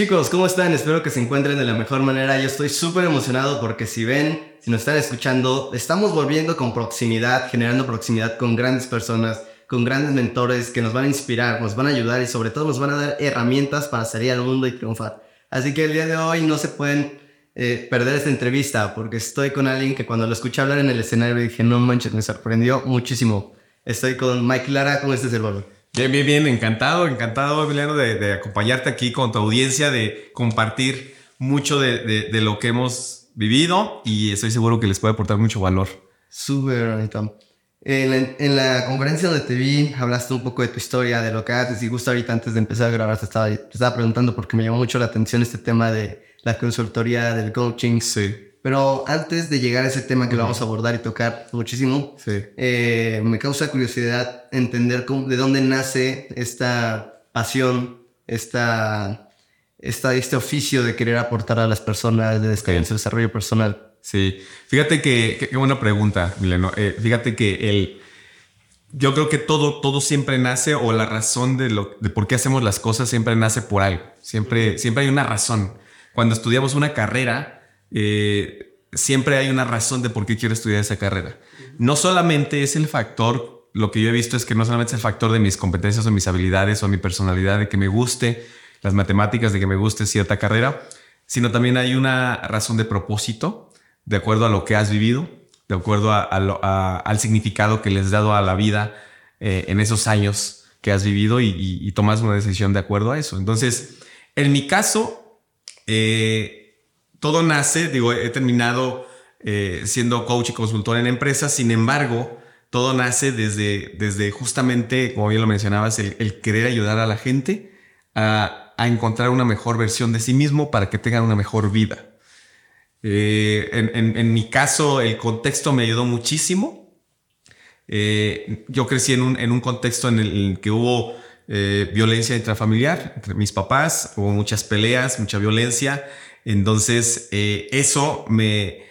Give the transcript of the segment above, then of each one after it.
Chicos, ¿cómo están? Espero que se encuentren de la mejor manera. Yo estoy súper emocionado porque si ven, si nos están escuchando, estamos volviendo con proximidad, generando proximidad con grandes personas, con grandes mentores que nos van a inspirar, nos van a ayudar y sobre todo nos van a dar herramientas para salir al mundo y triunfar. Así que el día de hoy no se pueden eh, perder esta entrevista porque estoy con alguien que cuando lo escuché hablar en el escenario dije, no manches, me sorprendió muchísimo. Estoy con Mike Lara, ¿cómo estás, Eduardo? Bien, bien, bien, encantado, encantado, Emiliano, de, acompañarte aquí con tu audiencia, de compartir mucho de, de, lo que hemos vivido y estoy seguro que les puede aportar mucho valor. Súper, bonito. En la, en la, conferencia donde te vi, hablaste un poco de tu historia, de lo que haces y gusta ahorita antes de empezar a grabar, te estaba, te estaba preguntando porque me llamó mucho la atención este tema de la consultoría, del coaching. Sí. Pero antes de llegar a ese tema que lo vamos a abordar y tocar muchísimo, eh, me causa curiosidad entender cómo, de dónde nace esta pasión, esta, esta, este oficio de querer aportar a las personas, de desarrollo personal. Sí, fíjate que, qué buena pregunta, Mileno. Eh, fíjate que el, yo creo que todo, todo siempre nace o la razón de, lo, de por qué hacemos las cosas siempre nace por algo. Siempre, siempre hay una razón. Cuando estudiamos una carrera, eh, siempre hay una razón de por qué quiero estudiar esa carrera. No solamente es el factor, lo que yo he visto es que no solamente es el factor de mis competencias o mis habilidades o mi personalidad, de que me guste las matemáticas, de que me guste cierta carrera, sino también hay una razón de propósito, de acuerdo a lo que has vivido, de acuerdo al significado que les has dado a la vida eh, en esos años que has vivido y, tomas una decisión de acuerdo a eso. Entonces, en mi caso, eh, todo nace, digo, he terminado eh, siendo coach y consultor en empresas, sin embargo, todo nace desde, desde justamente, como bien lo mencionabas, el, querer ayudar a la gente a, encontrar una mejor versión de sí mismo para que tengan una mejor vida. Eh, en, mi caso, el contexto me ayudó muchísimo. Eh, yo crecí en un, contexto en el que hubo violencia intrafamiliar entre mis papás, hubo muchas peleas, mucha violencia. Entonces, eh, eso me,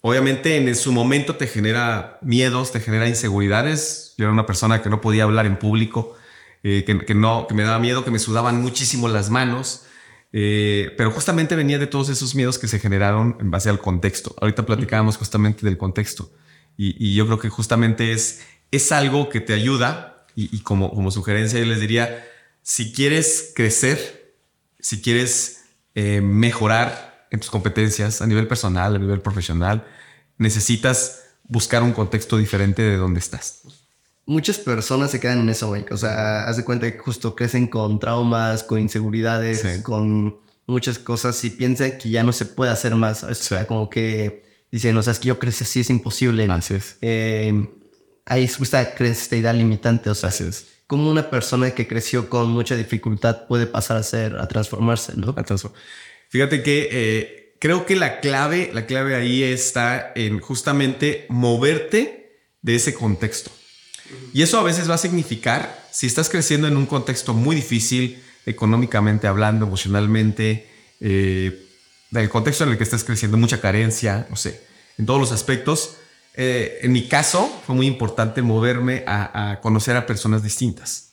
obviamente en su momento te genera miedos, te genera inseguridades. Yo era una persona que no podía hablar en público, eh, que, no, que me daba miedo, que me sudaban muchísimo las manos. Eh, pero justamente venía de todos esos miedos que se generaron en base al contexto. Ahorita platicábamos justamente del contexto y, yo creo que justamente es, es algo que te ayuda y, y como, como sugerencia yo les diría, si quieres crecer, si quieres eh, mejorar en tus competencias a nivel personal, a nivel profesional, necesitas buscar un contexto diferente de donde estás. Muchas personas se quedan en eso. O sea, haz de cuenta que justo crecen con traumas, con inseguridades, con muchas cosas y piensan que ya no se puede hacer más. O sea, como que dicen, o sea, es que yo crecí así, es imposible. Así es. Eh, hay esta, esta idea limitante, o sea, así es cómo una persona que creció con mucha dificultad puede pasar a ser, a transformarse, ¿no? Fíjate que eh, creo que la clave, la clave ahí está en justamente moverte de ese contexto. Y eso a veces va a significar, si estás creciendo en un contexto muy difícil, económicamente hablando, emocionalmente, eh, del contexto en el que estás creciendo, mucha carencia, no sé, en todos los aspectos, eh, en mi caso, fue muy importante moverme a, conocer a personas distintas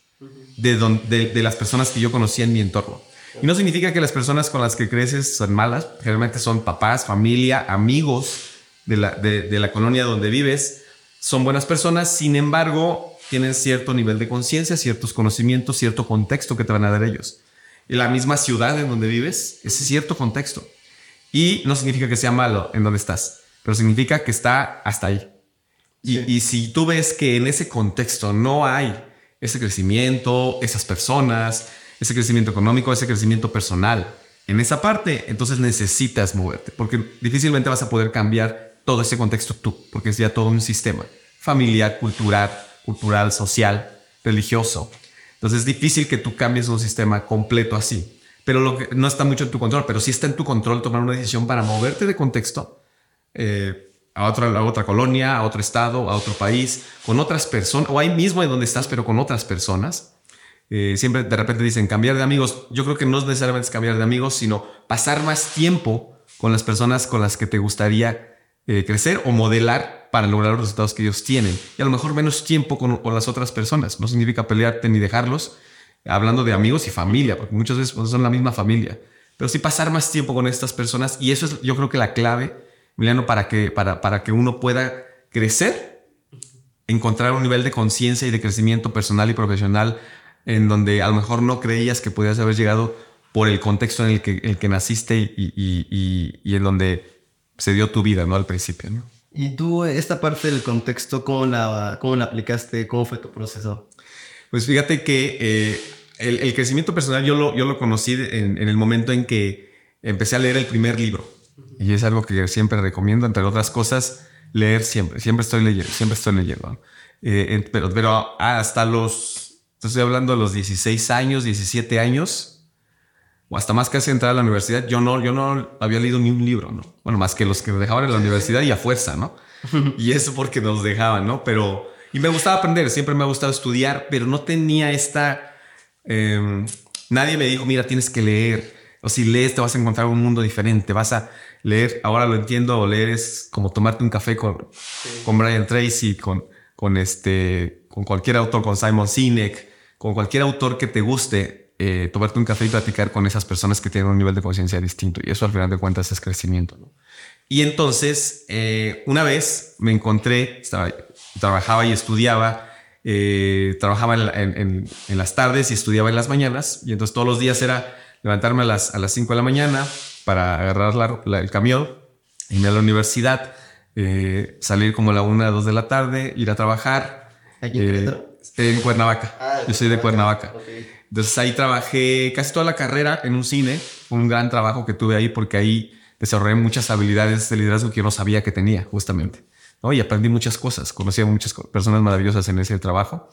de, las personas que yo conocía en mi entorno. Y no significa que las personas con las que creces son malas, generalmente son papás, familia, amigos de la, de, la colonia donde vives, son buenas personas, sin embargo, tienen cierto nivel de conciencia, ciertos conocimientos, cierto contexto que te van a dar ellos. Y la misma ciudad en donde vives, ese cierto contexto. Y no significa que sea malo en donde estás pero significa que está hasta ahí. Y, si tú ves que en ese contexto no hay ese crecimiento, esas personas, ese crecimiento económico, ese crecimiento personal, en esa parte, entonces necesitas moverte, porque difícilmente vas a poder cambiar todo ese contexto tú, porque es ya todo un sistema familiar, cultural, cultural, social, religioso. Entonces es difícil que tú cambies un sistema completo así. Pero lo que no está mucho en tu control, pero sí está en tu control tomar una decisión para moverte de contexto eh, a, otra, otra colonia, a otro estado, a otro país, con otras personas, o ahí mismo en donde estás, pero con otras personas. Eh, siempre de repente dicen cambiar de amigos. Yo creo que no es necesariamente cambiar de amigos, sino pasar más tiempo con las personas con las que te gustaría eh, crecer o modelar para lograr los resultados que ellos tienen. Y a lo mejor menos tiempo con, con, las otras personas. No significa pelearte ni dejarlos, hablando de amigos y familia, porque muchas veces son la misma familia, pero sí pasar más tiempo con estas personas y eso es yo creo que la clave, Emiliano, para que, para, para que uno pueda crecer, encontrar un nivel de conciencia y de crecimiento personal y profesional en donde a lo mejor no creías que podías haber llegado por el contexto en el que, el que naciste y, y, y, en donde se dio tu vida, ¿no? Al principio, ¿no? ¿Y tú, esta parte del contexto, cómo la, cómo la aplicaste? ¿Cómo fue tu proceso? Pues fíjate que eh, el, el, crecimiento personal yo lo, yo lo conocí en, en, el momento en que empecé a leer el primer libro. Y es algo que siempre recomiendo, entre otras cosas, leer siempre. Siempre estoy leyendo, siempre estoy leyendo. Eh, pero, pero hasta los, estoy hablando de los 16 años, 17 años, o hasta más hace entrar a la universidad, yo no, yo no había leído ni un libro, ¿no? Bueno, más que los que dejaban en la universidad y a fuerza, ¿no? y eso porque nos dejaban, ¿no? Pero, y me gustaba aprender, siempre me ha gustado estudiar, pero no tenía esta, eh, nadie me dijo, mira, tienes que leer, o si lees te vas a encontrar un mundo diferente, vas a leer, ahora lo entiendo, o leer es como tomarte un café con, sí. con Brian Tracy, con, con, este, con cualquier autor, con Simon Sinek, con cualquier autor que te guste, eh, tomarte un café y platicar con esas personas que tienen un nivel de conciencia distinto. Y eso al final de cuentas es crecimiento. ¿no? Y entonces, eh, una vez me encontré, estaba, trabajaba y estudiaba, eh, trabajaba en, en, en, las tardes y estudiaba en las mañanas. Y entonces todos los días era levantarme a las, a las 5 de la mañana para agarrar la, la, el camión, irme a la universidad, eh, salir como a la 1, 2 de la tarde, ir a trabajar. ¿Aquí en, en Cuernavaca. Ah, Yo soy de Cuernavaca. Okay. Entonces ahí trabajé casi toda la carrera en un cine. Fue un gran trabajo que tuve ahí porque ahí desarrollé muchas habilidades de liderazgo que yo no sabía que tenía, justamente. ¿no? Y aprendí muchas cosas. Conocí a muchas personas maravillosas en ese trabajo.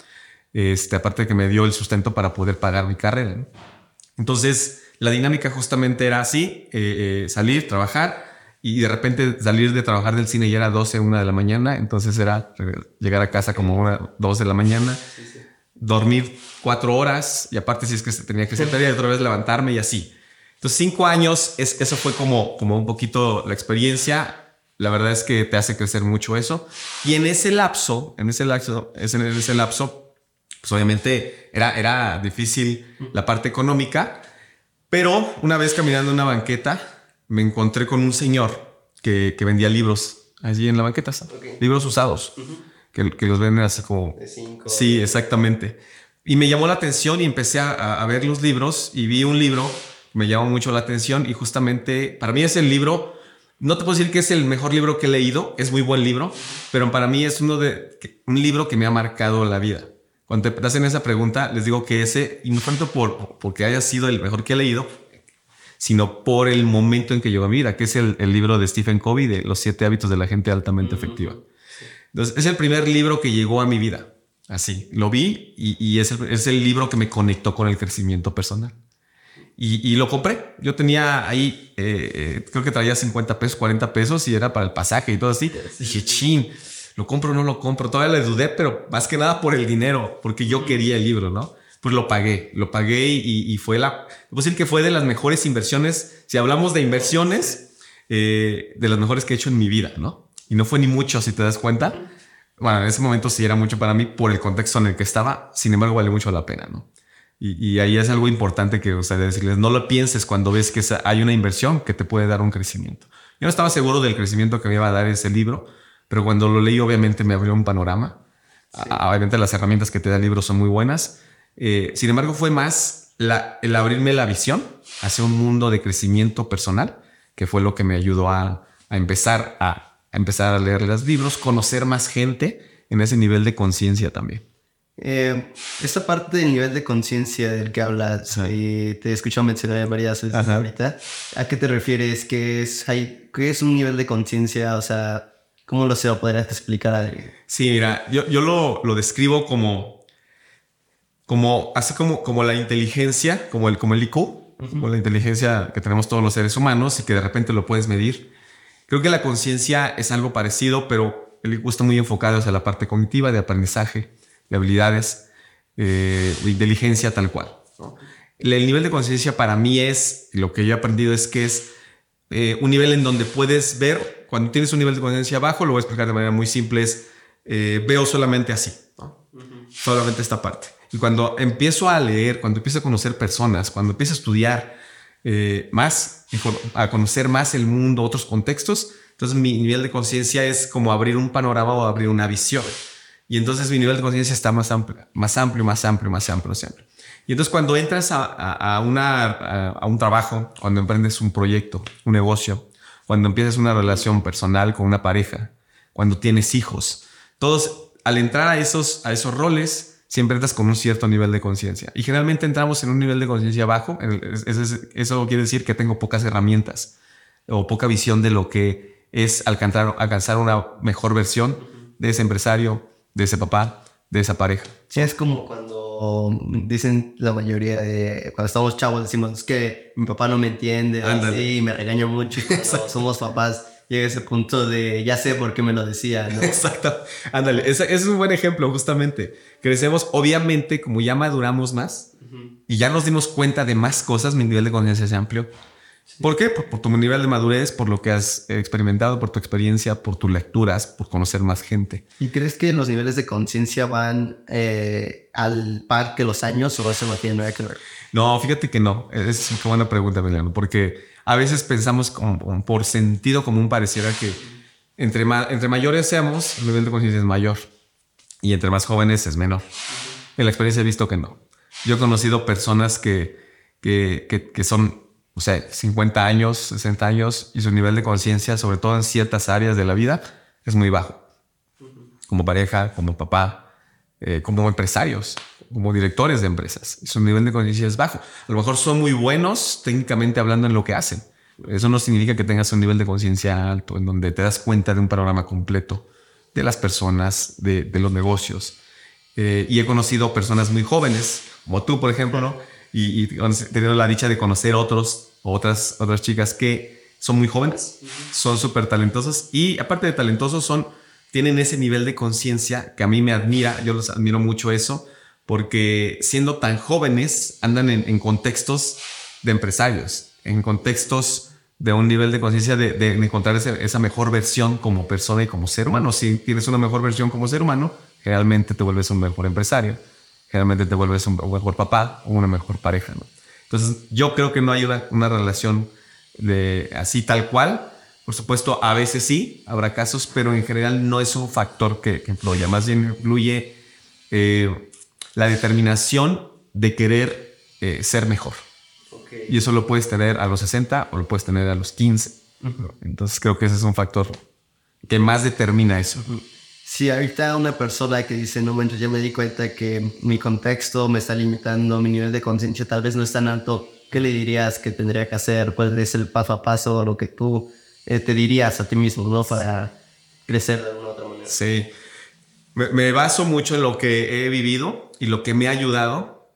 Este, aparte de que me dio el sustento para poder pagar mi carrera. ¿no? Entonces, la dinámica justamente era así, eh, eh, salir, trabajar y de repente salir de trabajar del cine ya era 12, 1 de la mañana. Entonces era llegar a casa como una, 2 de la mañana. Sí, sí dormir cuatro horas y aparte si es que tenía que sentar y otra vez levantarme y así. Entonces cinco años, es, eso fue como, como un poquito la experiencia. La verdad es que te hace crecer mucho eso. Y en ese lapso, en ese lapso, en ese lapso, pues obviamente era, era difícil la parte económica, pero una vez caminando en una banqueta, me encontré con un señor que, que vendía libros allí en la banqueta, okay. libros usados. Uh -huh que, que los venden así como... De cinco. Sí, exactamente. Y me llamó la atención y empecé a, a, ver los libros y vi un libro, me llamó mucho la atención y justamente para mí es el libro, no te puedo decir que es el mejor libro que he leído, es muy buen libro, pero para mí es uno de, un libro que me ha marcado la vida. Cuando te hacen esa pregunta, les digo que ese, y no tanto por, porque haya sido el mejor que he leído, sino por el momento en que llegó a mi vida, que es el, el libro de Stephen Covey de Los siete hábitos de la gente altamente efectiva. Entonces, es el primer libro que llegó a mi vida. Así, lo vi y, y es, el, es, el, libro que me conectó con el crecimiento personal. Y, y lo compré. Yo tenía ahí, eh, eh, creo que traía 50 pesos, 40 pesos y era para el pasaje y todo así. Dije, chin, ¿lo compro o no lo compro? Todavía le dudé, pero más que nada por el dinero, porque yo quería el libro, ¿no? Pues lo pagué, lo pagué y, y fue la, puedo decir que fue de las mejores inversiones. Si hablamos de inversiones, eh, de las mejores que he hecho en mi vida, ¿no? y no fue ni mucho, si te das cuenta. Bueno, en ese momento sí era mucho para mí por el contexto en el que estaba, sin embargo vale mucho la pena, ¿no? Y, y ahí es algo importante que, o sea, decirles, no lo pienses cuando ves que hay una inversión que te puede dar un crecimiento. Yo no estaba seguro del crecimiento que me iba a dar ese libro, pero cuando lo leí obviamente me abrió un panorama. Sí. Obviamente las herramientas que te da el libro son muy buenas. Eh, sin embargo, fue más la, el abrirme la visión hacia un mundo de crecimiento personal, que fue lo que me ayudó a, a empezar a a empezar a leer los libros, conocer más gente en ese nivel de conciencia también. Eh, esta parte del nivel de conciencia del que hablas, y te he escuchado mencionar varias veces Ajá. ahorita, ¿a qué te refieres? ¿Qué es, hay, qué es un nivel de conciencia? O sea, ¿cómo lo, se lo podrías explicar? Sí, mira, yo, yo lo, lo describo como, como, así como, como la inteligencia, como el, como el IQ, uh -huh. como la inteligencia que tenemos todos los seres humanos y que de repente lo puedes medir Creo que la conciencia es algo parecido, pero el IQ está muy enfocado hacia la parte cognitiva, de aprendizaje, de habilidades, eh, de inteligencia tal cual. ¿no? El nivel de conciencia para mí es, lo que yo he aprendido es que es eh, un nivel en donde puedes ver, cuando tienes un nivel de conciencia bajo, lo voy a explicar de manera muy simple, es eh, veo solamente así, ¿no? uh -huh. solamente esta parte. Y cuando empiezo a leer, cuando empiezo a conocer personas, cuando empiezo a estudiar eh, más, a conocer más el mundo, otros contextos, entonces mi nivel de conciencia es como abrir un panorama o abrir una visión. Y entonces mi nivel de conciencia está más amplio, más amplio, más amplio, más amplio siempre. Y entonces cuando entras a, un trabajo, cuando emprendes un proyecto, un negocio, cuando empiezas una relación personal con una pareja, cuando tienes hijos, todos al entrar a esos, roles, siempre entras con un cierto nivel de conciencia. Y generalmente entramos en un nivel de conciencia bajo. Eso, eso quiere decir que tengo pocas herramientas o poca visión de lo que es alcanzar, alcanzar una mejor versión de ese empresario, de ese papá, de esa pareja. Sí, es como cuando dicen la mayoría de cuando estamos chavos decimos que mi papá no me entiende, así, me regaña mucho cuando somos papás llega ese punto de ya sé por qué me lo decía. ¿no? Exacto. Ándale, ese, es un buen ejemplo, justamente. Crecemos, obviamente, como ya maduramos más y ya nos dimos cuenta de más cosas, mi nivel de conciencia es ¿Por qué? Por, tu nivel de madurez, por lo que has experimentado, por tu experiencia, por tus lecturas, por conocer más gente. ¿Y crees que los niveles de conciencia van eh, al par que los años o eso no tiene nada que ver? No, fíjate que no. Es una buena pregunta, Emiliano, porque a veces pensamos como, por sentido común pareciera que entre, entre mayores seamos, el nivel de conciencia es mayor y entre más jóvenes es menor. En la experiencia he visto que no. Yo he conocido personas que, que, que, que son o sea, 50 años, 60 años y su nivel de conciencia, sobre todo en ciertas áreas de la vida, es muy bajo. Como pareja, como papá, eh, como empresarios, como directores de empresas. Su nivel de conciencia es bajo. A lo mejor son muy buenos técnicamente hablando en lo que hacen. Eso no significa que tengas un nivel de conciencia alto, en donde te das cuenta de un panorama completo de las personas, de, los negocios. Eh, y he conocido personas muy jóvenes, como tú, por ejemplo, ¿no? Y, y tenido la dicha de conocer otros, otras, otras chicas que son muy jóvenes, son súper talentosas y aparte de talentosos son, tienen ese nivel de conciencia que a mí me admira, yo los admiro mucho eso, porque siendo tan jóvenes andan en, contextos de empresarios, en contextos de un nivel de conciencia de, de, encontrar esa mejor versión como persona y como ser humano. Si tienes una mejor versión como ser humano, realmente te vuelves un mejor empresario generalmente te vuelves un mejor papá o una mejor pareja. ¿no? Entonces, yo creo que no hay una, relación de así tal cual. Por supuesto, a veces sí, habrá casos, pero en general no es un factor que, influya. Más bien influye eh, la determinación de querer eh, ser mejor. Y eso lo puedes tener a los 60 o lo puedes tener a los 15. Entonces creo que ese es un factor que más determina eso. Si ahorita una persona que dice, no, bueno, ya me di cuenta que mi contexto me está limitando, mi nivel de conciencia tal vez no es tan alto, ¿qué le dirías que tendría que hacer? ¿Cuál es el paso a paso, lo que tú eh, te dirías a ti mismo, ¿no? Para crecer de alguna otra manera. Sí. Me, baso mucho en lo que he vivido y lo que me ha ayudado,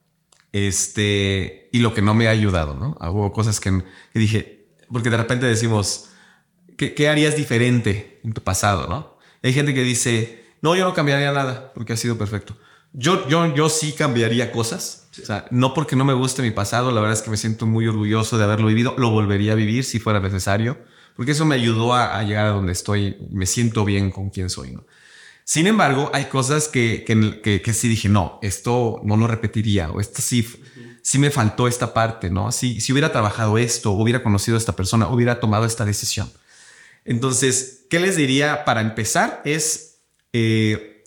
este, y lo que no me ha ayudado, ¿no? Hago cosas que, dije, porque de repente decimos, ¿qué, ¿qué harías diferente en tu pasado, no? Hay gente que dice, no, yo no cambiaría nada porque ha sido perfecto. Yo, yo, yo sí cambiaría cosas. O sea, no porque no me guste mi pasado, la verdad es que me siento muy orgulloso de haberlo vivido. Lo volvería a vivir si fuera necesario, porque eso me ayudó a, llegar a donde estoy. Me siento bien con quien soy. ¿no? Sin embargo, hay cosas que, que, que, sí dije, no, esto no lo repetiría, o esto sí, sí me faltó esta parte, ¿no? Si, si hubiera trabajado esto, hubiera conocido a esta persona, hubiera tomado esta decisión. Entonces, ¿qué les diría para empezar? Es, eh,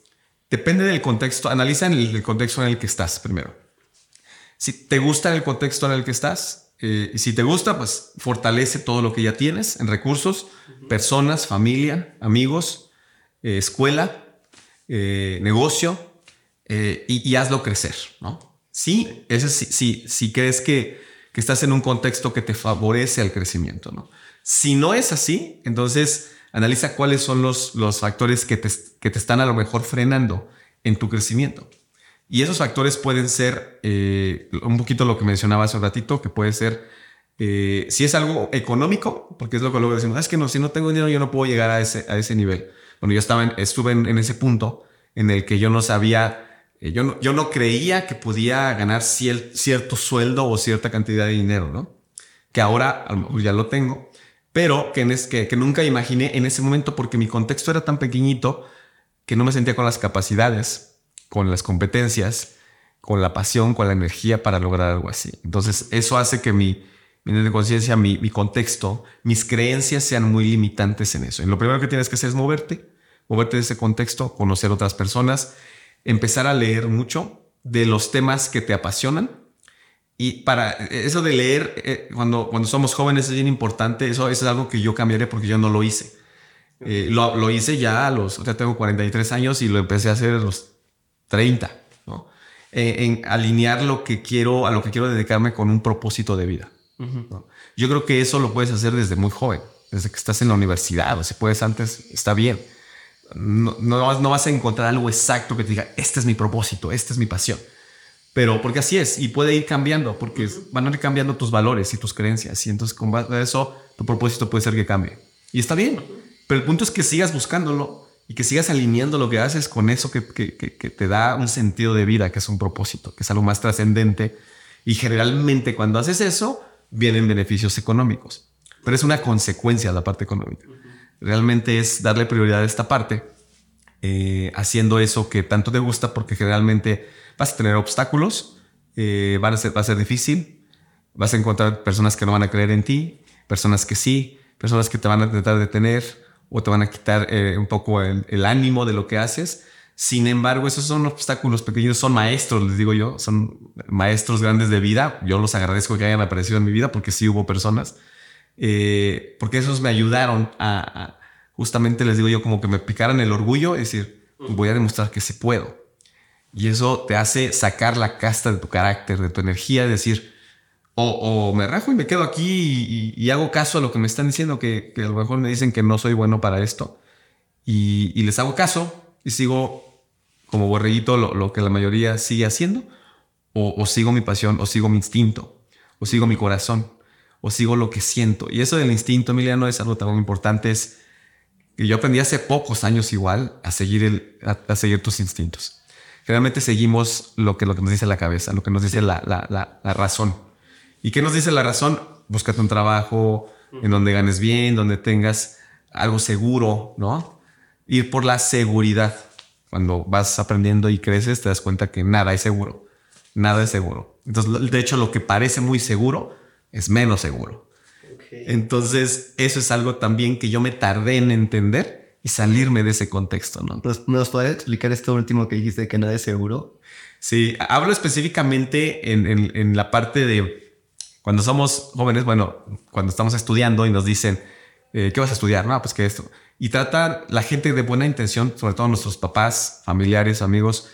depende del contexto, analiza en el, contexto en el que estás primero. Si te gusta el contexto en el que estás, eh, y si te gusta, pues fortalece todo lo que ya tienes en recursos, personas, familia, amigos, eh, escuela, negocio, y, hazlo crecer, ¿no? Sí, ese, sí, si crees que, que estás en un contexto que te favorece al crecimiento, ¿no? Si no es así, entonces analiza cuáles son los, los factores que te, que te están a lo mejor frenando en tu crecimiento. Y esos factores pueden ser eh, un poquito lo que mencionaba hace un ratito, que puede ser eh, si es algo económico, porque es lo que luego decimos, ah, es que no, si no tengo dinero yo no puedo llegar a ese, a ese nivel. Bueno, yo estaba estuve en, ese punto en el que yo no sabía, eh, yo, no, yo no creía que podía ganar cierto sueldo o cierta cantidad de dinero, ¿no? Que ahora ya lo tengo pero que, nunca imaginé en ese momento porque mi contexto era tan pequeñito que no me sentía con las capacidades, con las competencias, con la pasión, con la energía para lograr algo así. Entonces, eso hace que mi, mi conciencia, mi, mi, contexto, mis creencias sean muy limitantes en eso. Y lo primero que tienes que hacer es moverte, moverte de ese contexto, conocer otras personas, empezar a leer mucho de los temas que te apasionan. Y para eso de leer, eh, cuando, cuando somos jóvenes es bien importante, eso, eso, es algo que yo cambiaré porque yo no lo hice. Eh, lo, lo, hice ya a los, ya tengo 43 años y lo empecé a hacer a los 30, ¿no? Eh, en alinear lo que quiero, a lo que quiero dedicarme con un propósito de vida. Yo creo que eso lo puedes hacer desde muy joven, desde que estás en la universidad, o si puedes antes, está bien. No, no, no vas a encontrar algo exacto que te diga, este es mi propósito, esta es mi pasión. Pero porque así es, y puede ir cambiando, porque van a ir cambiando tus valores y tus creencias, y entonces con base a eso, tu propósito puede ser que cambie. Y está bien, pero el punto es que sigas buscándolo y que sigas alineando lo que haces con eso que, que, que, te da un sentido de vida, que es un propósito, que es algo más trascendente. Y generalmente cuando haces eso, vienen beneficios económicos. Pero es una consecuencia de la parte económica. Realmente es darle prioridad a esta parte, eh, haciendo eso que tanto te gusta, porque generalmente vas a tener obstáculos, eh, a ser, va a ser difícil, vas a encontrar personas que no van a creer en ti, personas que sí, personas que te van a tratar de tener o te van a quitar eh, un poco el, ánimo de lo que haces. Sin embargo, esos son obstáculos pequeños, son maestros, les digo yo, son maestros grandes de vida. Yo los agradezco que hayan aparecido en mi vida porque sí hubo personas, eh, porque esos me ayudaron a, justamente les digo yo, como que me picaran el orgullo y decir, voy a demostrar que sí puedo. Y eso te hace sacar la casta de tu carácter, de tu energía, decir, o, me rajo y me quedo aquí y, hago caso a lo que me están diciendo, que, a lo mejor me dicen que no soy bueno para esto. Y, les hago caso y sigo como borreguito lo, que la mayoría sigue haciendo. O, sigo mi pasión, o sigo mi instinto, o sigo mi corazón, o sigo lo que siento. Y eso del instinto, Emiliano, es algo tan importante. Es que yo aprendí hace pocos años igual a seguir, a, seguir tus instintos. Generalmente seguimos lo que, lo que nos dice la cabeza, lo que nos dice la, la, la razón. ¿Y qué nos dice la razón? Búscate un trabajo en donde ganes bien, donde tengas algo seguro, ¿no? Ir por la seguridad. Cuando vas aprendiendo y creces, te das cuenta que nada es seguro. Nada es seguro. Entonces, de hecho, lo que parece muy seguro es menos seguro. Entonces, eso es algo también que yo me tardé en entender y salirme de ese contexto, ¿no? Entonces, ¿nos puedes explicar esto último que dijiste que nada es seguro? Sí, hablo específicamente en, en la parte de cuando somos jóvenes, bueno, cuando estamos estudiando y nos dicen, eh, ¿qué vas a estudiar? No, pues que esto. Y trata la gente de buena intención, sobre todo nuestros papás, familiares, amigos,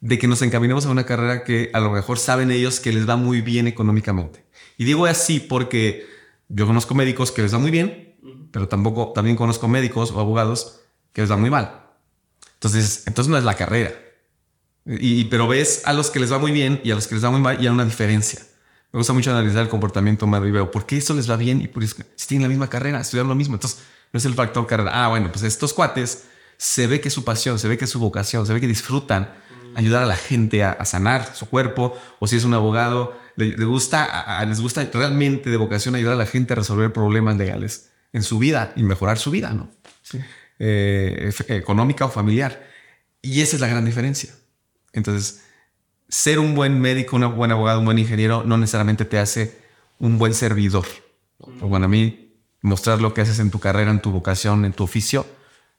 de que nos encaminemos a una carrera que a lo mejor saben ellos que les va muy bien económicamente. Y digo así porque yo conozco médicos que les va muy bien, pero tampoco, también conozco médicos o abogados que les va muy mal. Entonces, entonces no es la carrera. Y, pero ves a los que les va muy bien y a los que les va muy mal y hay una diferencia. Me gusta mucho analizar el comportamiento humano y veo por qué eso les va bien y por eso, si tienen la misma carrera, estudian lo mismo. Entonces, no es el factor carrera. Ah, bueno, pues estos cuates se ve que es su pasión, se ve que es su vocación, se ve que disfrutan ayudar a la gente a, sanar su cuerpo, o si es un abogado, le, gusta, les gusta realmente de vocación ayudar a la gente a resolver problemas legales en su vida y mejorar su vida, ¿no? Eh, económica o familiar. Y esa es la gran diferencia. Entonces, ser un buen médico, un buen abogado, un buen ingeniero no necesariamente te hace un buen servidor. Bueno, a mí mostrar lo que haces en tu carrera, en tu vocación, en tu oficio,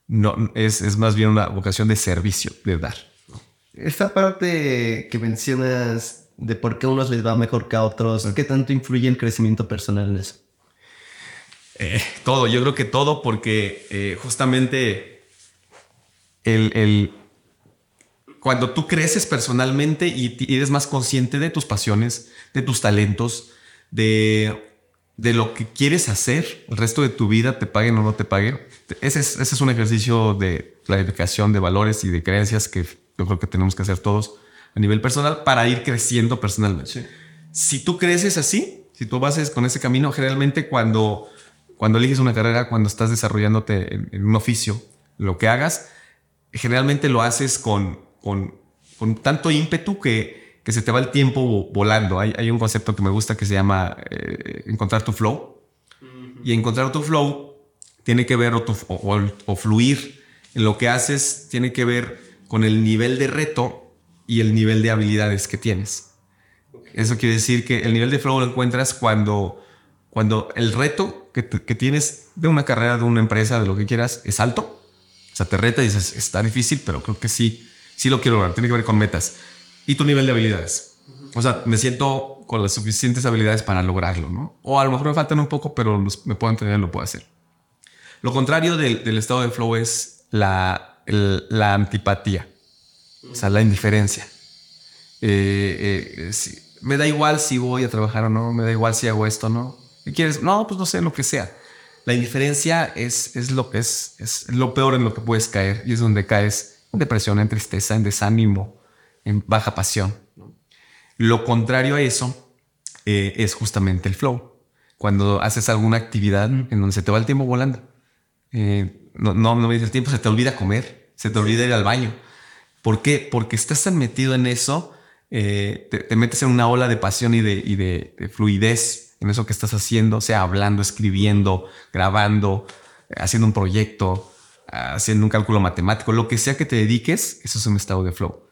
no, es, es más bien una vocación de servicio, de dar. Esta parte que mencionas de por qué a unos les va mejor que a otros, ¿qué tanto influye el crecimiento personal en eso? Eh, todo, yo creo que todo porque eh, justamente el, el, cuando tú creces personalmente y eres más consciente de tus pasiones, de tus talentos, de, de lo que quieres hacer el resto de tu vida, te paguen o no te paguen. Ese es, ese es un ejercicio de clarificación de valores y de creencias que yo creo que tenemos que hacer todos a nivel personal para ir creciendo personalmente. Si tú creces así, si tú vas con ese camino, generalmente cuando, cuando eliges una carrera, cuando estás desarrollándote en un oficio, lo que hagas, generalmente lo haces con con, con tanto ímpetu que, que, se te va el tiempo volando. Hay, hay un concepto que me gusta que se llama eh, encontrar tu flow. Y encontrar tu flow tiene que ver, o, o, fluir en lo que haces, tiene que ver con el nivel de reto y el nivel de habilidades que tienes. Eso quiere decir que el nivel de flow lo encuentras cuando, cuando el reto que, que tienes de una carrera, de una empresa, de lo que quieras, es alto. O sea, te reta y dices, está difícil, pero creo que sí, sí lo quiero lograr. Tiene que ver con metas. Y tu nivel de habilidades. O sea, me siento con las suficientes habilidades para lograrlo, ¿no? O a lo mejor me faltan un poco, pero me puedo entender, lo puedo hacer. Lo contrario del, del estado de flow es la, la antipatía, o sea, la indiferencia. Eh, eh, me da igual si voy a trabajar o no, me da igual si hago esto o no. ¿Qué quieres? No, pues no sé, lo que sea. La indiferencia es, es, lo, es, es lo peor en lo que puedes caer y es donde caes en depresión, en tristeza, en desánimo, en baja pasión. Lo contrario a eso eh, es justamente el flow. Cuando haces alguna actividad en donde se te va el tiempo volando. Eh, no, no, no me dice el tiempo, se te olvida comer, se te olvida ir al baño. ¿Por qué? Porque estás tan metido en eso, eh, te, metes en una ola de pasión y de, y de, fluidez en eso que estás haciendo, sea hablando, escribiendo, grabando, haciendo un proyecto, haciendo un cálculo matemático, lo que sea que te dediques, eso es un estado de flow.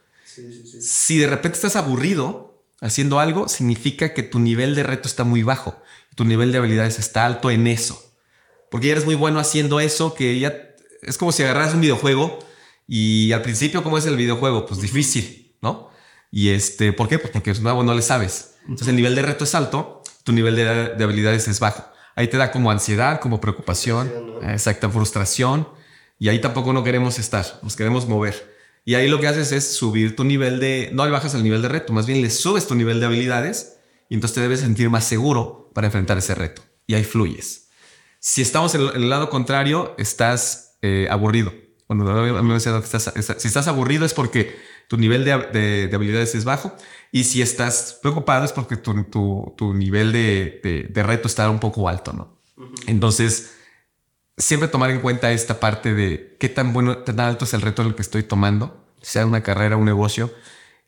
Si de repente estás aburrido haciendo algo, significa que tu nivel de reto está muy bajo, tu nivel de habilidades está alto en eso. Porque ya eres muy bueno haciendo eso, que ya es como si agarras un videojuego y al principio, ¿cómo es el videojuego? Pues difícil, ¿no? Y este, ¿por qué? Pues porque es nuevo, no le sabes. Entonces el nivel de reto es alto, tu nivel de, habilidades es bajo. Ahí te da como ansiedad, como preocupación, exacta frustración. Y ahí tampoco no queremos estar, nos queremos mover. Y ahí lo que haces es subir tu nivel de, no le bajas el nivel de reto, más bien le subes tu nivel de habilidades y entonces te debes sentir más seguro para enfrentar ese reto. Y ahí fluyes. Si estamos en el lado contrario, estás eh, aburrido. Cuando si estás aburrido es porque tu nivel de, habilidades es bajo y si estás preocupado es porque tu, nivel de, reto está un poco alto, ¿no? Entonces, siempre tomar en cuenta esta parte de qué tan bueno, tan alto es el reto en el que estoy tomando, sea una carrera, un negocio,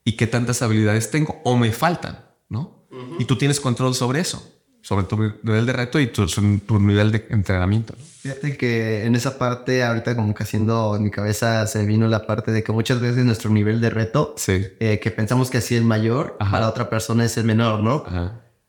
y qué tantas habilidades tengo o me faltan, ¿no? Y tú tienes control sobre eso sobre tu nivel de reto y tu, nivel de entrenamiento. Fíjate que en esa parte, ahorita como que haciendo en mi cabeza se vino la parte de que muchas veces nuestro nivel de reto, eh, que pensamos que así es mayor, para otra persona es el menor, ¿no?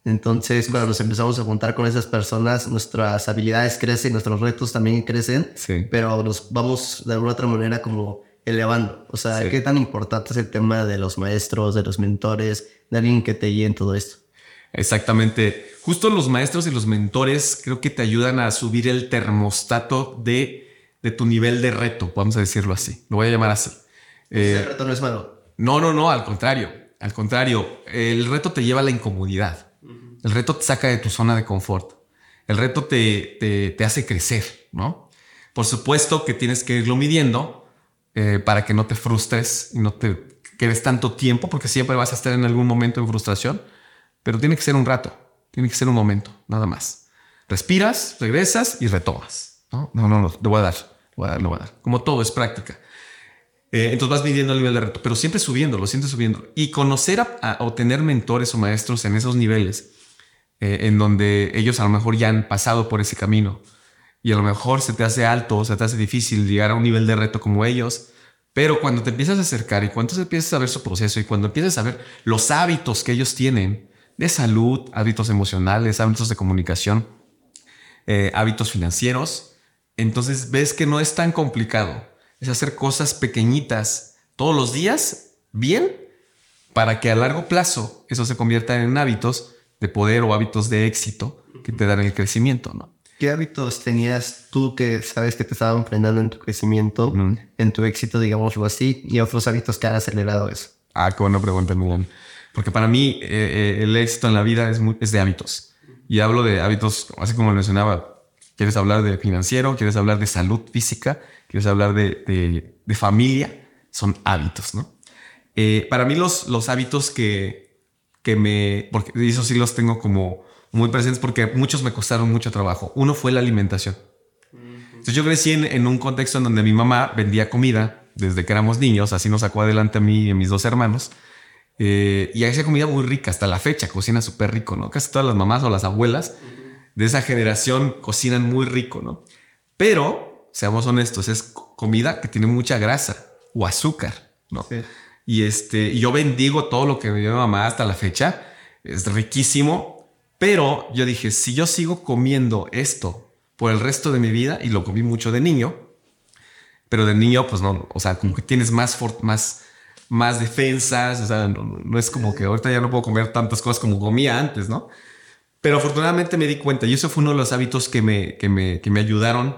Entonces, cuando nos empezamos a juntar con esas personas, nuestras habilidades crecen, nuestros retos también crecen, pero nos vamos de alguna otra manera como elevando. O sea, qué tan importante es el tema de los maestros, de los mentores, de alguien que te guíe en todo esto. Exactamente. Justo los maestros y los mentores creo que te ayudan a subir el termostato de, de tu nivel de reto, vamos a decirlo así. Lo voy a llamar así. Eh, el reto no es malo. No, no, no, al contrario. Al contrario, el reto te lleva a la incomodidad. El reto te saca de tu zona de confort. El reto te, te, hace crecer, ¿no? Por supuesto que tienes que irlo midiendo eh, para que no te frustres y no te quedes tanto tiempo, porque siempre vas a estar en algún momento en frustración pero tiene que ser un rato, tiene que ser un momento, nada más. Respiras, regresas y retomas. No, no, no, no, voy a dar, voy a dar, lo voy a dar. Como todo es práctica. Eh, entonces vas midiendo el nivel de reto, pero siempre subiendo, lo sientes subiendo. Y conocer a, o tener mentores o maestros en esos niveles, eh, en donde ellos a lo mejor ya han pasado por ese camino y a lo mejor se te hace alto, se te hace difícil llegar a un nivel de reto como ellos. Pero cuando te empiezas a acercar y cuando empiezas a ver su proceso y cuando empiezas a ver los hábitos que ellos tienen, de salud, hábitos emocionales, hábitos de comunicación, eh, hábitos financieros. Entonces ves que no es tan complicado. Es hacer cosas pequeñitas todos los días, bien, para que a largo plazo eso se convierta en hábitos de poder o hábitos de éxito que te dan el crecimiento, ¿no? ¿Qué hábitos tenías tú que sabes que te estaban frenando en tu crecimiento, en tu éxito, digamos así, y otros hábitos que han acelerado eso? Ah, qué buena pregunta, Miguel. Porque para mí eh, eh, el éxito en la vida es, es de hábitos. Y hablo de hábitos, así como mencionaba, quieres hablar de financiero, quieres hablar de salud física, quieres hablar de, de, familia, son hábitos, ¿no? Eh, para mí los, los hábitos que, que me, porque eso sí los tengo como muy presentes porque muchos me costaron mucho trabajo. Uno fue la alimentación. Entonces yo crecí en, en, un contexto en donde mi mamá vendía comida desde que éramos niños, así nos sacó adelante a mí y a mis dos hermanos. Eh, y hacía comida muy rica hasta la fecha, cocina súper rico, ¿no? Casi todas las mamás o las abuelas de esa generación cocinan muy rico, ¿no? Pero, seamos honestos, es comida que tiene mucha grasa o azúcar, ¿no? Y este, yo bendigo todo lo que me dio mi mamá hasta la fecha. Es riquísimo. Pero yo dije, si yo sigo comiendo esto por el resto de mi vida, y lo comí mucho de niño, pero de niño, pues no, o sea, como que tienes más, más, más defensas, o sea, no, es como que ahorita ya no puedo comer tantas cosas como comía antes, ¿no? Pero afortunadamente me di cuenta, y eso fue uno de los hábitos que me, que me, que me ayudaron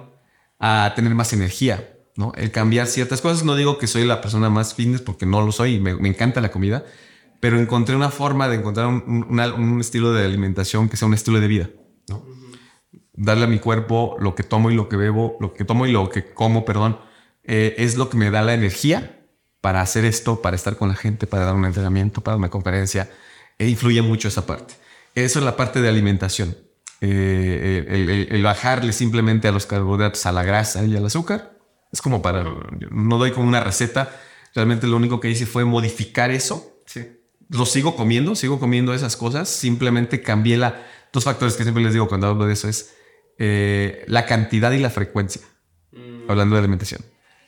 a tener más energía. ¿no? El cambiar ciertas cosas. No digo que soy la persona más fitness porque no lo soy me, encanta la comida, pero encontré una forma de encontrar un, estilo de alimentación que sea un estilo de vida. ¿no? Darle a mi cuerpo lo que tomo y lo que bebo, lo que tomo y lo que como, perdón, eh, es lo que me da la energía para hacer esto, para estar con la gente, para dar un entrenamiento, para una conferencia. E influye mucho esa parte. Eso es la parte de alimentación. Eh, el, bajarle simplemente a los carbohidratos, a la grasa y al azúcar, es como para, no doy como una receta, realmente lo único que hice fue modificar eso. Sí. Lo sigo comiendo, sigo comiendo esas cosas, simplemente cambié la, dos factores que siempre les digo cuando hablo de eso es eh, la cantidad y la frecuencia, mm. hablando de alimentación.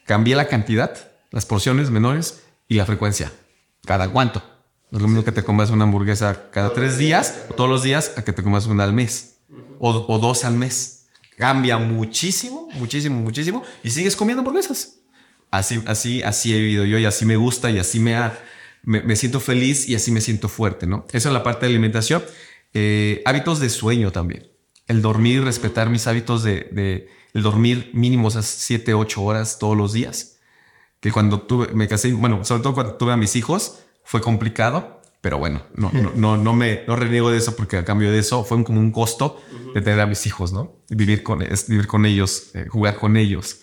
Cambié la cantidad, las porciones menores y la frecuencia. ¿Cada cuánto? No es lo mismo que te comas una hamburguesa cada tres días o todos los días a que te comas una al mes o, o dos al mes cambia muchísimo, muchísimo, muchísimo y sigues comiendo hamburguesas. Así, así, así he vivido yo y así me gusta y así me, me, siento feliz y así me siento fuerte, ¿no? Esa es la parte de alimentación. Eh, hábitos de sueño también. El dormir, respetar mis hábitos de, de el dormir mínimo esas 7, 8 horas todos los días. Que cuando tuve, me casé, bueno, sobre todo cuando tuve a mis hijos, fue complicado pero bueno, no, no, no, me no reniego de eso porque a cambio de eso fue como un costo de tener a mis hijos, ¿no? Vivir con, vivir con ellos, eh, jugar con ellos.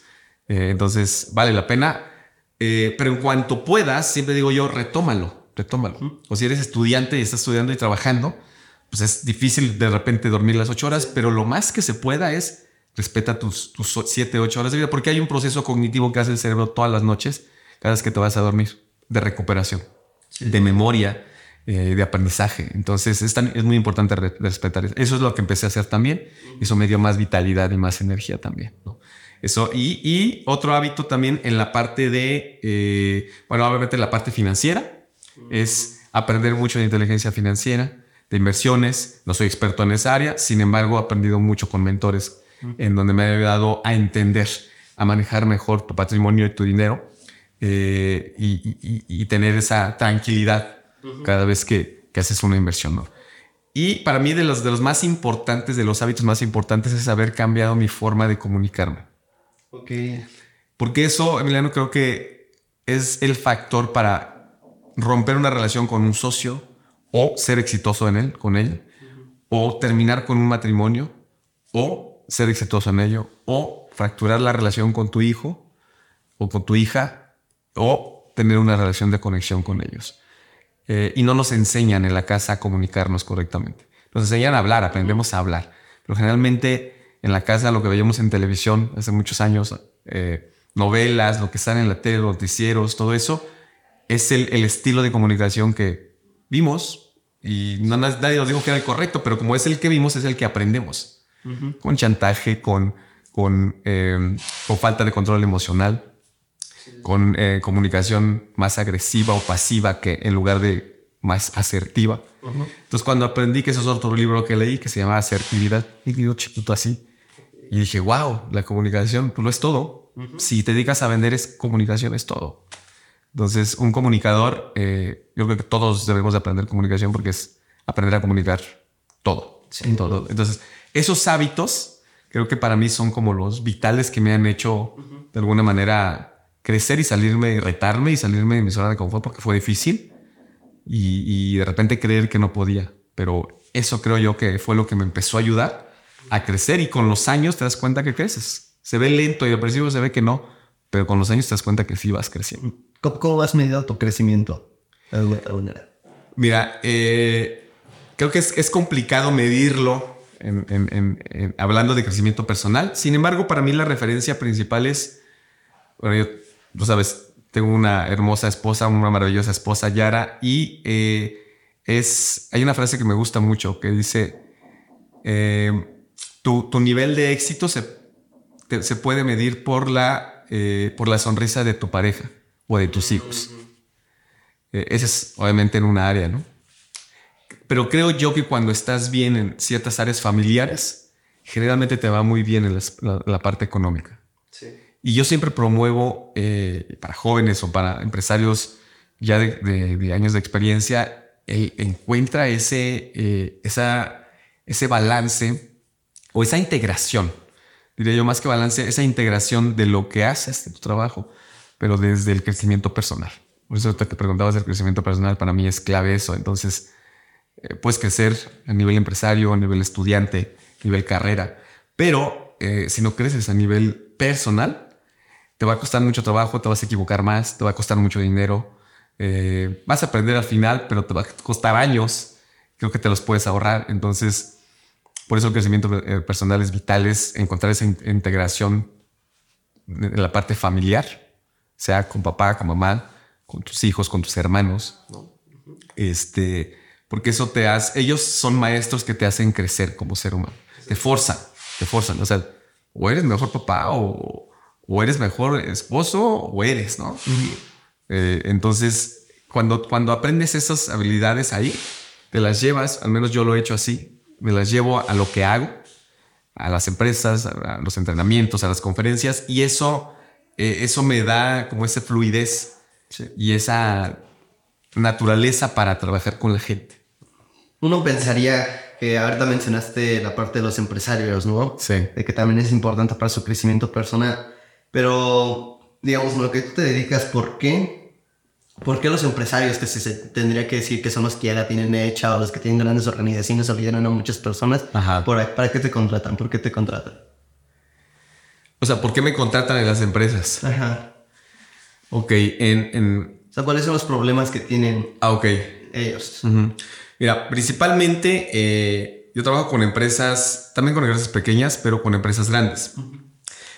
Eh, entonces, vale la pena. Eh, pero en cuanto puedas, siempre digo yo, retómalo, retómalo. O si eres estudiante y estás estudiando y trabajando, pues es difícil de repente dormir las ocho horas, pero lo más que se pueda es respeta tus, tus siete, ocho horas de vida, porque hay un proceso cognitivo que hace el cerebro todas las noches, cada vez que te vas a dormir, de recuperación, de memoria eh, de aprendizaje. Entonces es, es muy importante respetar eso. Eso es lo que empecé a hacer también. Eso me dio más vitalidad y más energía también. Eso, y, otro hábito también en la parte de, eh, bueno, obviamente la parte financiera, es aprender mucho de inteligencia financiera, de inversiones. No soy experto en esa área, sin embargo, he aprendido mucho con mentores en donde me ha ayudado a entender, a manejar mejor tu patrimonio y tu dinero eh, y tener esa tranquilidad cada vez que, haces una inversión. ¿no? Y para mí de los, de los más importantes, de los hábitos más importantes es haber cambiado mi forma de comunicarme. Ok. Porque eso, Emiliano, creo que es el factor para romper una relación con un socio o ser exitoso en él, con él, o terminar con un matrimonio, o ser exitoso en ello, o fracturar la relación con tu hijo o con tu hija, o tener una relación de conexión con ellos. Eh, y no nos enseñan en la casa a comunicarnos correctamente. Nos enseñan a hablar, aprendemos a hablar. Pero generalmente en la casa lo que veíamos en televisión hace muchos años, eh, novelas, lo que sale en la tele, noticieros, todo eso, es el, estilo de comunicación que vimos y no, nadie nos dijo que era el correcto, pero como es el que vimos, es el que aprendemos. Con chantaje, con, con, eh, con falta de control emocional con eh, comunicación más agresiva o pasiva que en lugar de más asertiva. Entonces cuando aprendí que eso es otro libro que leí que se llama Asertividad, y digo chiquito así, y dije, wow, la comunicación pues lo es todo. Si te dedicas a vender es comunicación, es todo. Entonces un comunicador, eh, yo creo que todos debemos de aprender comunicación porque es aprender a comunicar todo. todo. Entonces esos hábitos creo que para mí son como los vitales que me han hecho de alguna manera crecer y salirme, retarme y salirme de mi zona de confort porque fue difícil y, de repente creer que no podía. Pero eso creo yo que fue lo que me empezó a ayudar a crecer y con los años te das cuenta que creces. Se ve lento y depresivo, se ve que no, pero con los años te das cuenta que sí vas creciendo. ¿Cómo, has medido tu crecimiento? Mira, eh, creo que es, complicado medirlo hablando de crecimiento personal. Sin embargo, para mí la referencia principal es, bueno, tú sabes, tengo una hermosa esposa, una maravillosa esposa, Yara, y eh, es, hay una frase que me gusta mucho que dice, eh, tu, nivel de éxito se, se puede medir por la, eh, por la sonrisa de tu pareja o de tus hijos. Ese es obviamente en una área, ¿no? Pero creo yo que cuando estás bien en ciertas áreas familiares, generalmente te va muy bien en la, parte económica. Y yo siempre promuevo eh, para jóvenes o para empresarios ya de, años de experiencia, encuentra ese, eh, esa, ese balance o esa integración, diría yo más que balance, esa integración de lo que haces de tu trabajo, pero desde el crecimiento personal. Por eso te preguntabas del crecimiento personal, para mí es clave eso. Entonces, eh, puedes crecer a nivel empresario, a nivel estudiante, a nivel carrera, pero si no creces a nivel personal, te va a costar mucho trabajo, te vas a equivocar más, te va a costar mucho dinero. Eh, vas a aprender al final, pero te va a costar años. Creo que te los puedes ahorrar. Entonces, por eso el crecimiento eh, personal es vital, es encontrar esa integración en la parte familiar, sea con papá, con mamá, con tus hijos, con tus hermanos. Este, porque eso te hace, ellos son maestros que te hacen crecer como ser humano. Te forzan, te forzan. O sea, o eres mejor papá o, o eres mejor esposo o eres, ¿no? Eh, entonces, cuando, cuando aprendes esas habilidades ahí, te las llevas, al menos yo lo he hecho así, me las llevo a lo que hago, a las empresas, a los entrenamientos, a las conferencias, y eso, eh, eso me da como esa fluidez y esa naturaleza para trabajar con la gente. Uno pensaría que ahorita mencionaste la parte de los empresarios, ¿no? Sí. De que también es importante para su crecimiento personal. Pero, digamos, lo que tú te dedicas, ¿por qué? ¿Por qué los empresarios que se, tendría que decir que son los que ya la tienen hecha o los que tienen grandes organizaciones o lideran a muchas personas? ¿Para qué te contratan? ¿Por qué te contratan? O sea, ¿por qué me contratan en las empresas? Ajá. Ok, en, O sea, ¿cuáles son los problemas que tienen ah, okay. ellos? Mira, principalmente eh, yo trabajo con empresas, también con empresas pequeñas, pero con empresas grandes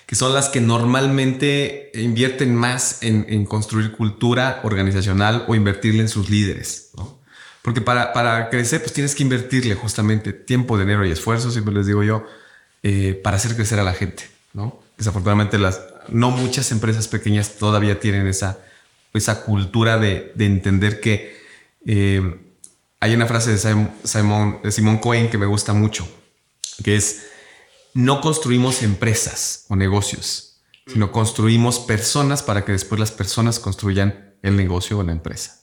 que son las que normalmente invierten más en, construir cultura organizacional o invertirle en sus líderes. Porque para, para, crecer, pues tienes que invertirle justamente tiempo, dinero y esfuerzo, siempre les digo yo, eh, para hacer crecer a la gente. ¿no? Desafortunadamente, las, no muchas empresas pequeñas todavía tienen esa, esa cultura de, de entender que eh, hay una frase de Simon, de Simon Cohen que me gusta mucho, que es no construimos empresas o negocios, sino construimos personas para que después las personas construyan el negocio o la empresa.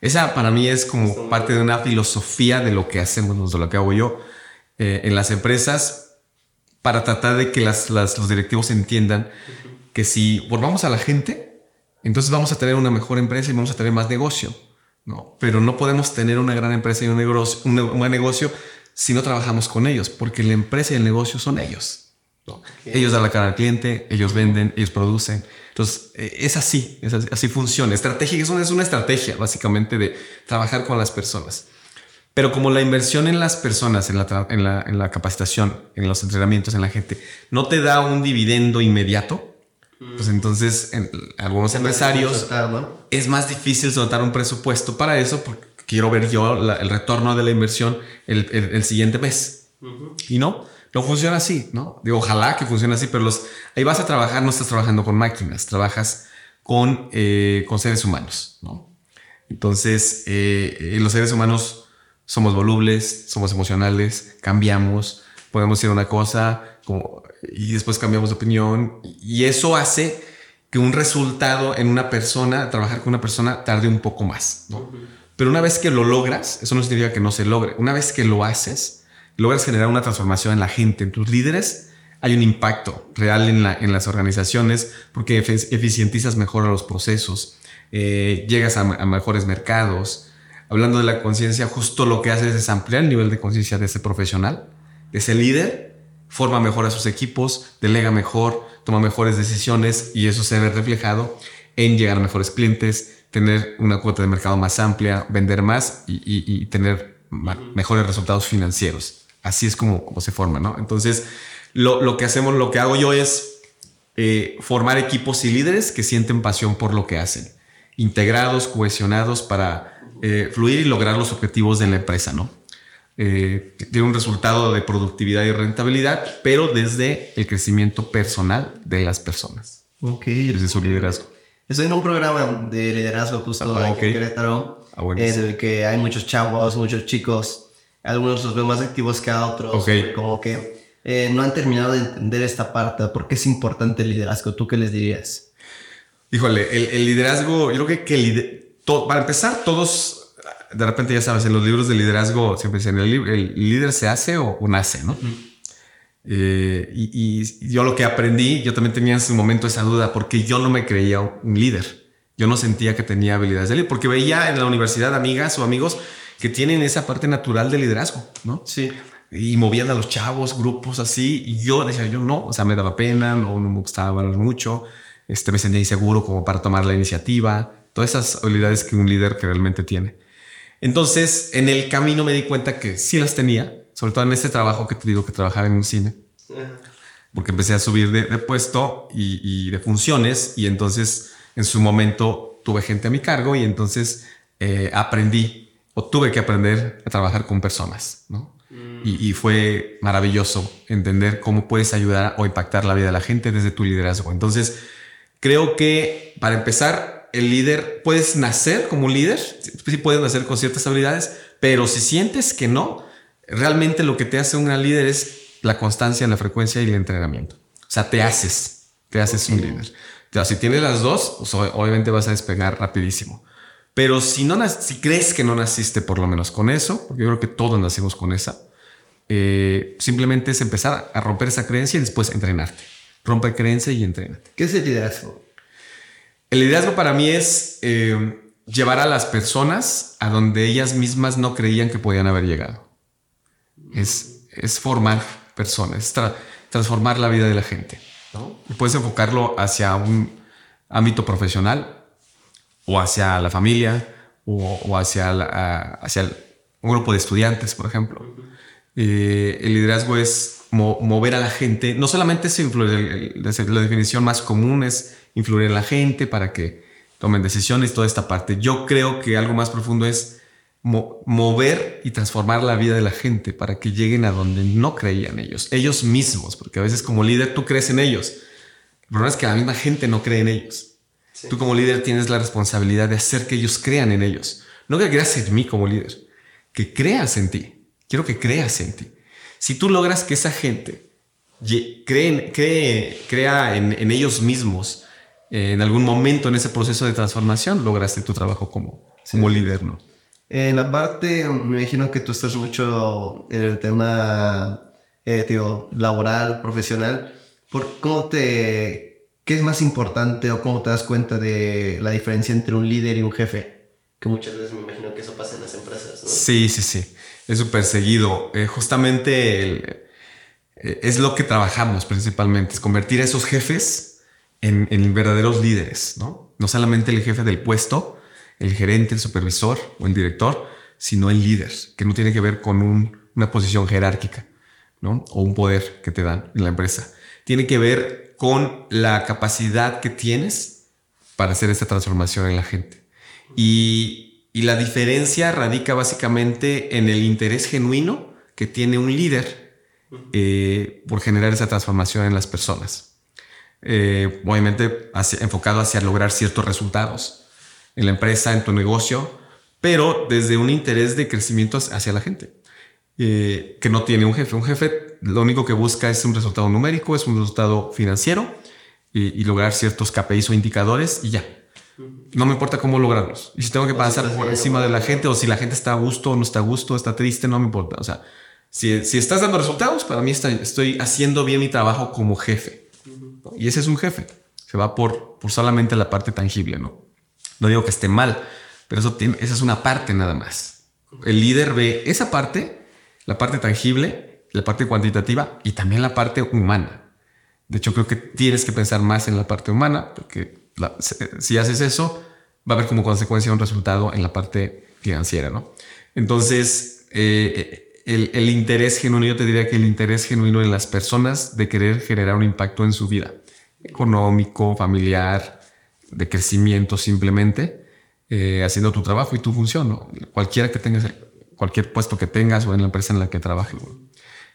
Esa para mí es como parte de una filosofía de lo que hacemos, de lo que hago yo eh, en las empresas para tratar de que los directivos entiendan que si volvamos a la gente, entonces vamos a tener una mejor empresa y vamos a tener más negocio. No, pero no podemos tener una gran empresa y un negocio, un buen negocio si no trabajamos con ellos, porque la empresa y el negocio son ellos. Ellos dan la cara al cliente, ellos venden, ellos producen. Entonces, eh, es así, es así, funciona. Estrategia es una, es una estrategia básicamente de trabajar con las personas. Pero como la inversión en las personas, en la, en la, capacitación, en los entrenamientos, en la gente, no te da un dividendo inmediato, pues entonces en algunos empresarios es más difícil soltar un presupuesto para eso porque quiero ver yo el retorno de la inversión el, el, siguiente mes. Y no, no funciona así, ¿no? Digo, ojalá que funcione así, pero los, ahí vas a trabajar, no estás trabajando con máquinas, trabajas con, eh, con seres humanos, ¿no? Entonces, eh, los seres humanos somos volubles, somos emocionales, cambiamos, podemos decir una cosa como, y después cambiamos de opinión, y eso hace que un resultado en una persona, trabajar con una persona, tarde un poco más, ¿no? Pero una vez que lo logras, eso no significa que no se logre. Una vez que lo haces, logras generar una transformación en la gente, en tus líderes, hay un impacto real en, la, en las organizaciones porque eficientizas mejor los procesos, eh, llegas a, mejores mercados. Hablando de la conciencia, justo lo que haces es ampliar el nivel de conciencia de ese profesional, de ese líder, forma mejor a sus equipos, delega mejor, toma mejores decisiones y eso se ve reflejado en llegar a mejores clientes, tener una cuota de mercado más amplia, vender más y, tener mejores resultados financieros. Así es como, como se forma, ¿no? Entonces, lo, que hacemos, lo que hago yo es eh, formar equipos y líderes que sienten pasión por lo que hacen, integrados, cohesionados para eh, fluir y lograr los objetivos de la empresa, ¿no? Eh, tiene un resultado de productividad y rentabilidad, pero desde el crecimiento personal de las personas. Ok. Desde su liderazgo. Estoy en un programa de liderazgo justo Ah, en. Querétaro, Ah, en el que hay muchos chavos, muchos chicos. Algunos los veo más activos que a otros. Ok. Como que eh, no han terminado de entender esta parte. ¿Por qué es importante el liderazgo? ¿Tú qué les dirías? Híjole, el, el liderazgo, yo creo que, que lider- para empezar, todos, de repente ya sabes, en los libros de liderazgo siempre dicen, el, líder se hace o, o nace, ¿no? Eh, y, y yo lo que aprendí, yo también tenía en su momento esa duda, porque yo no me creía un líder. Yo no sentía que tenía habilidades de líder, porque veía en la universidad amigas o amigos que tienen esa parte natural de liderazgo, ¿no? Sí. y movían a los chavos, grupos así, y yo decía, yo no, o sea, me daba pena, no, no me gustaba hablar mucho, este, me sentía inseguro como para tomar la iniciativa, todas esas habilidades que un líder que realmente tiene. Entonces, en el camino me di cuenta que sí las tenía, sobre todo en este trabajo que te digo que trabajaba en un cine, porque empecé a subir de, de puesto y, y de funciones, y entonces en su momento tuve gente a mi cargo y entonces eh, aprendí o tuve que aprender a trabajar con personas, ¿no? Y, y fue maravilloso entender cómo puedes ayudar o impactar la vida de la gente desde tu liderazgo. Entonces, creo que para empezar, el líder, puedes nacer como un líder, sí puedes nacer con ciertas habilidades, pero si sientes que no, realmente lo que te hace un gran líder es la constancia, la frecuencia y el entrenamiento. O sea, te haces, te haces un líder. Sea, si tienes las dos, pues, ob- obviamente vas a despegar rapidísimo. Pero si no si crees que no naciste por lo menos con eso, porque yo creo que todos nacimos con esa, eh, simplemente es empezar a romper esa creencia y después entrenarte. Rompe creencia y entrénate. ¿Qué es el liderazgo? El liderazgo para mí es eh, llevar a las personas a donde ellas mismas no creían que podían haber llegado. Es, formar personas, tra- transformar la vida de la gente. puedes enfocarlo hacia un ámbito profesional o hacia la familia o, hacia, un grupo de estudiantes, por ejemplo. Eh, el liderazgo es mo- mover a la gente, no solamente el- la definición más común es influir en la gente para que tomen decisiones, toda esta parte. Yo creo que algo más profundo es mo- mover y transformar la vida de la gente para que lleguen a donde no creían ellos, ellos mismos, porque a veces como líder tú crees en ellos. El problema es que la misma gente no cree en ellos. Tú como líder tienes la responsabilidad de hacer que ellos crean en ellos. No que creas en mí como líder, que creas en ti. Quiero que creas en ti. Si tú logras que esa gente cree, cree- crea en, en ellos mismos eh, en algún momento en ese proceso de transformación, lograste tu trabajo como, como líder, ¿no? En la parte, me imagino que tú estás mucho en el tema eh, digo, laboral, profesional. ¿Por cómo te, ¿Qué es más importante o cómo te das cuenta de la diferencia entre un líder y un jefe? Que muchas veces me imagino que eso pasa en las empresas, ¿no? Sí, sí, sí. Es súper seguido. Eh, justamente el- eh, es lo que trabajamos principalmente, es convertir a esos jefes en, verdaderos líderes, ¿no? No solamente el jefe del puesto, el gerente, el supervisor o el director, sino el líder, que no tiene que ver con un- una posición jerárquica, ¿no? O un poder que te dan en la empresa. Tiene que ver con la capacidad que tienes para hacer esta transformación en la gente. Y, y la diferencia radica básicamente en el interés genuino que tiene un líder eh, por generar esa transformación en las personas. Eh, obviamente hacia- enfocado hacia lograr ciertos resultados en la empresa, en tu negocio, pero desde un interés de crecimiento hacia la gente. eh, que no tiene un jefe. Un jefe lo único que busca es un resultado numérico, es un resultado financiero y, y lograr ciertos KPIs o indicadores y ya. No me importa cómo lograrlos. Y si tengo que pasar por encima de la gente o si la gente está a gusto o no está a gusto, está triste, no me importa. O sea, si, si estás dando resultados, para mí está- estoy haciendo bien mi trabajo como jefe. Y ese es un jefe. Se va por, por solamente la parte tangible, ¿no? No digo que esté mal, pero eso tiene, esa es una parte nada más. El líder ve esa parte, la parte tangible, la parte cuantitativa y también la parte humana. De hecho, creo que tienes que pensar más en la parte humana, porque si- haces eso, va a haber como consecuencia un resultado en la parte financiera, ¿no? Entonces, eh, el, interés genuino, yo te diría que el interés genuino en las personas de querer generar un impacto en su vida, económico, familiar, de crecimiento simplemente, eh, haciendo tu trabajo y tu función, ¿no? Cualquiera que tengas, cualquier puesto que tengas o en la empresa en la que trabajes.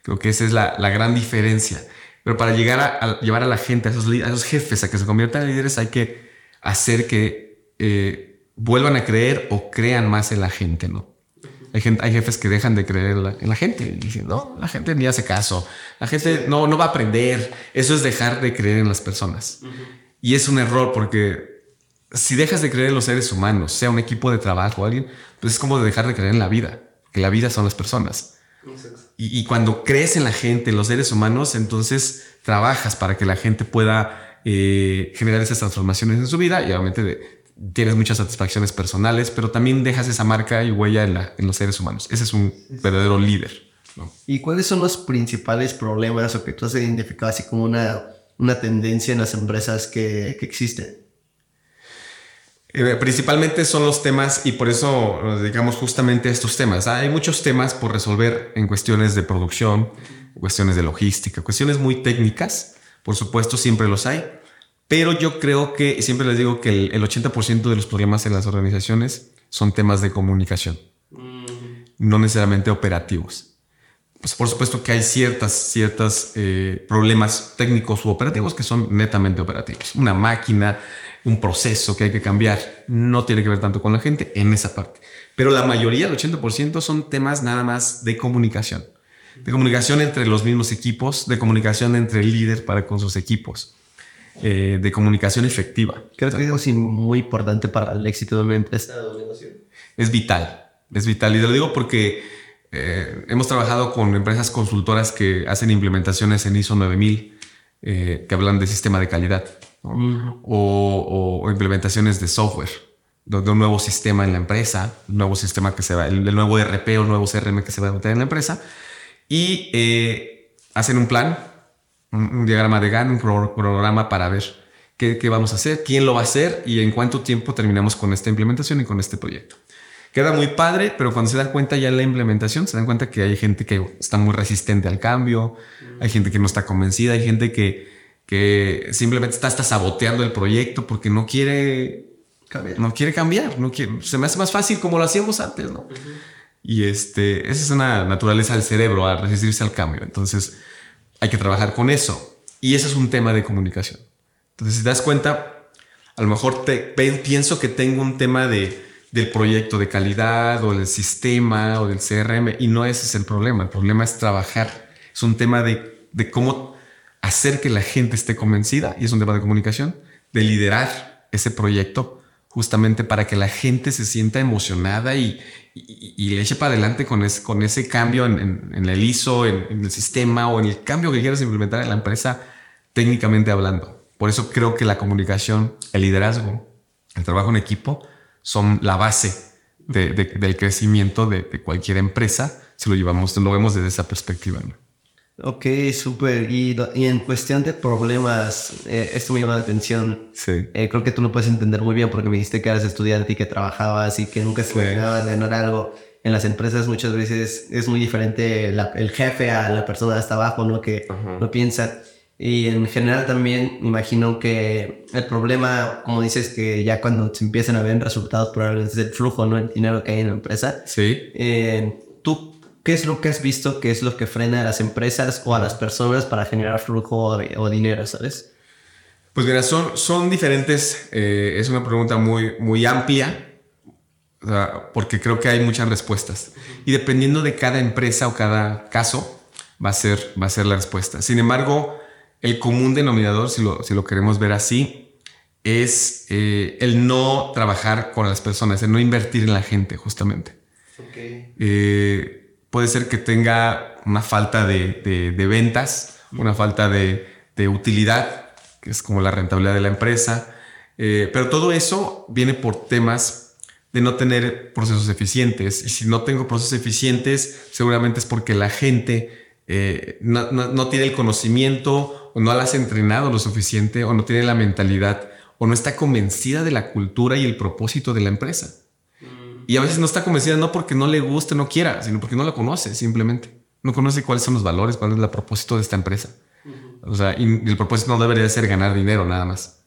Creo que esa es la, la gran diferencia. Pero para llegar a, llevar a la gente, a esos, a esos jefes, a que se conviertan en líderes, hay que hacer que eh, vuelvan a creer o crean más en la gente, ¿no? Hay, gente, hay jefes que dejan de creer en la, gente y dicen, no, la gente ni hace caso, la gente no, no va a aprender. Eso es dejar de creer en las personas. Y es un error porque si dejas de creer en los seres humanos, sea un equipo de trabajo o alguien, pues es como dejar de creer en la vida, que la vida son las personas. Y, cuando crees en la gente, en los seres humanos, entonces trabajas para que la gente pueda eh, generar esas transformaciones en su vida y obviamente tienes muchas satisfacciones personales, pero también dejas esa marca y huella en, los seres humanos. Ese es un verdadero líder. ¿Y cuáles son los principales problemas o que tú has identificado así como una, una tendencia en las empresas que, que existen? Eh, principalmente son los temas y por eso nos dedicamos justamente a estos temas. Hay muchos temas por resolver en cuestiones de producción, cuestiones de logística, cuestiones muy técnicas. Por supuesto, siempre los hay. Pero yo creo que, siempre les digo que el, 80% de los problemas en las organizaciones son temas de comunicación, no necesariamente operativos. Pues por supuesto que hay ciertas, ciertas eh, problemas técnicos u operativos que son netamente operativos. Una máquina, un proceso que hay que cambiar, no tiene que ver tanto con la gente en esa parte. Pero la mayoría, el 80%, son temas nada más de comunicación. De comunicación entre los mismos equipos, de comunicación entre el líder para con sus equipos. Eh, de comunicación efectiva. Creo que es muy importante para el éxito de una empresa. Es vital, es vital. Y te lo digo porque eh, hemos trabajado con empresas consultoras que hacen implementaciones en ISO 9000, eh, que hablan de sistema de calidad, o, implementaciones de software, de, un nuevo sistema en la empresa, un nuevo sistema que se va, el, nuevo RP o nuevo CRM que se va a meter en la empresa, y hacen un plan un, diagrama de GAN, un programa para ver qué, qué, vamos a hacer, quién lo va a hacer y en cuánto tiempo terminamos con esta implementación y con este proyecto. Queda muy padre, pero cuando se dan cuenta ya la implementación, se dan cuenta que hay gente que está muy resistente al cambio, hay gente que no está convencida, hay gente que, que simplemente está hasta saboteando el proyecto porque no quiere cambiar. No quiere cambiar, no quiere, se me hace más fácil como lo hacíamos antes, ¿no? Y este, esa es una naturaleza del cerebro, a resistirse al cambio. Entonces, hay que trabajar con eso. Y ese es un tema de comunicación. Entonces, si te das cuenta, a lo mejor pienso que tengo un tema de, del proyecto de calidad o del sistema o del CRM y no ese es el problema. El problema es trabajar. Es un tema de, de cómo hacer que la gente esté convencida y es un tema de comunicación, de liderar ese proyecto justamente para que la gente se sienta emocionada y, y, le eche para adelante con, con ese cambio en, el ISO, en, el sistema o en el cambio que quieras implementar en la empresa, técnicamente hablando. Por eso creo que la comunicación, el liderazgo, el trabajo en equipo son la base del crecimiento de, cualquier empresa si lo llevamos, lo vemos desde esa perspectiva. Ok, súper. Y, en cuestión de problemas, eh, esto me llama la atención. Sí. Eh, creo que tú lo puedes entender muy bien porque me dijiste que eras estudiante y que trabajabas y que nunca se de ganar algo. En las empresas muchas veces es muy diferente el jefe a la persona hasta abajo, ¿no? Que lo piensa. Y en general también imagino que el problema, como dices, que ya cuando se empiezan a ver resultados, probablemente es el flujo, ¿no? El dinero que hay en la empresa. Sí. Eh, tú ¿Qué es lo que has visto que es lo que frena a las empresas o a las personas para generar flujo o, dinero, sabes? Pues mira, son, son diferentes. Eh, es una pregunta muy, muy amplia porque creo que hay muchas respuestas. Y dependiendo de cada empresa o cada caso, va a ser, va a ser la respuesta. Sin embargo, el común denominador, si lo, si lo queremos ver así, es eh, el no trabajar con las personas, el no invertir en la gente, justamente. Okay. Eh, puede ser que tenga una falta de, ventas, una falta de, utilidad, que es como la rentabilidad de la empresa. Eh, pero todo eso viene por temas de no tener procesos eficientes. Y si no tengo procesos eficientes, seguramente es porque la gente eh, no, tiene el conocimiento o no las ha entrenado lo suficiente o no tiene la mentalidad o no está convencida de la cultura y el propósito de la empresa. Y a veces no está convencida no porque no le guste, no quiera, sino porque no la conoce simplemente. No conoce cuáles son los valores, cuál es el propósito de esta empresa. O sea, y el propósito no debería ser ganar dinero nada más.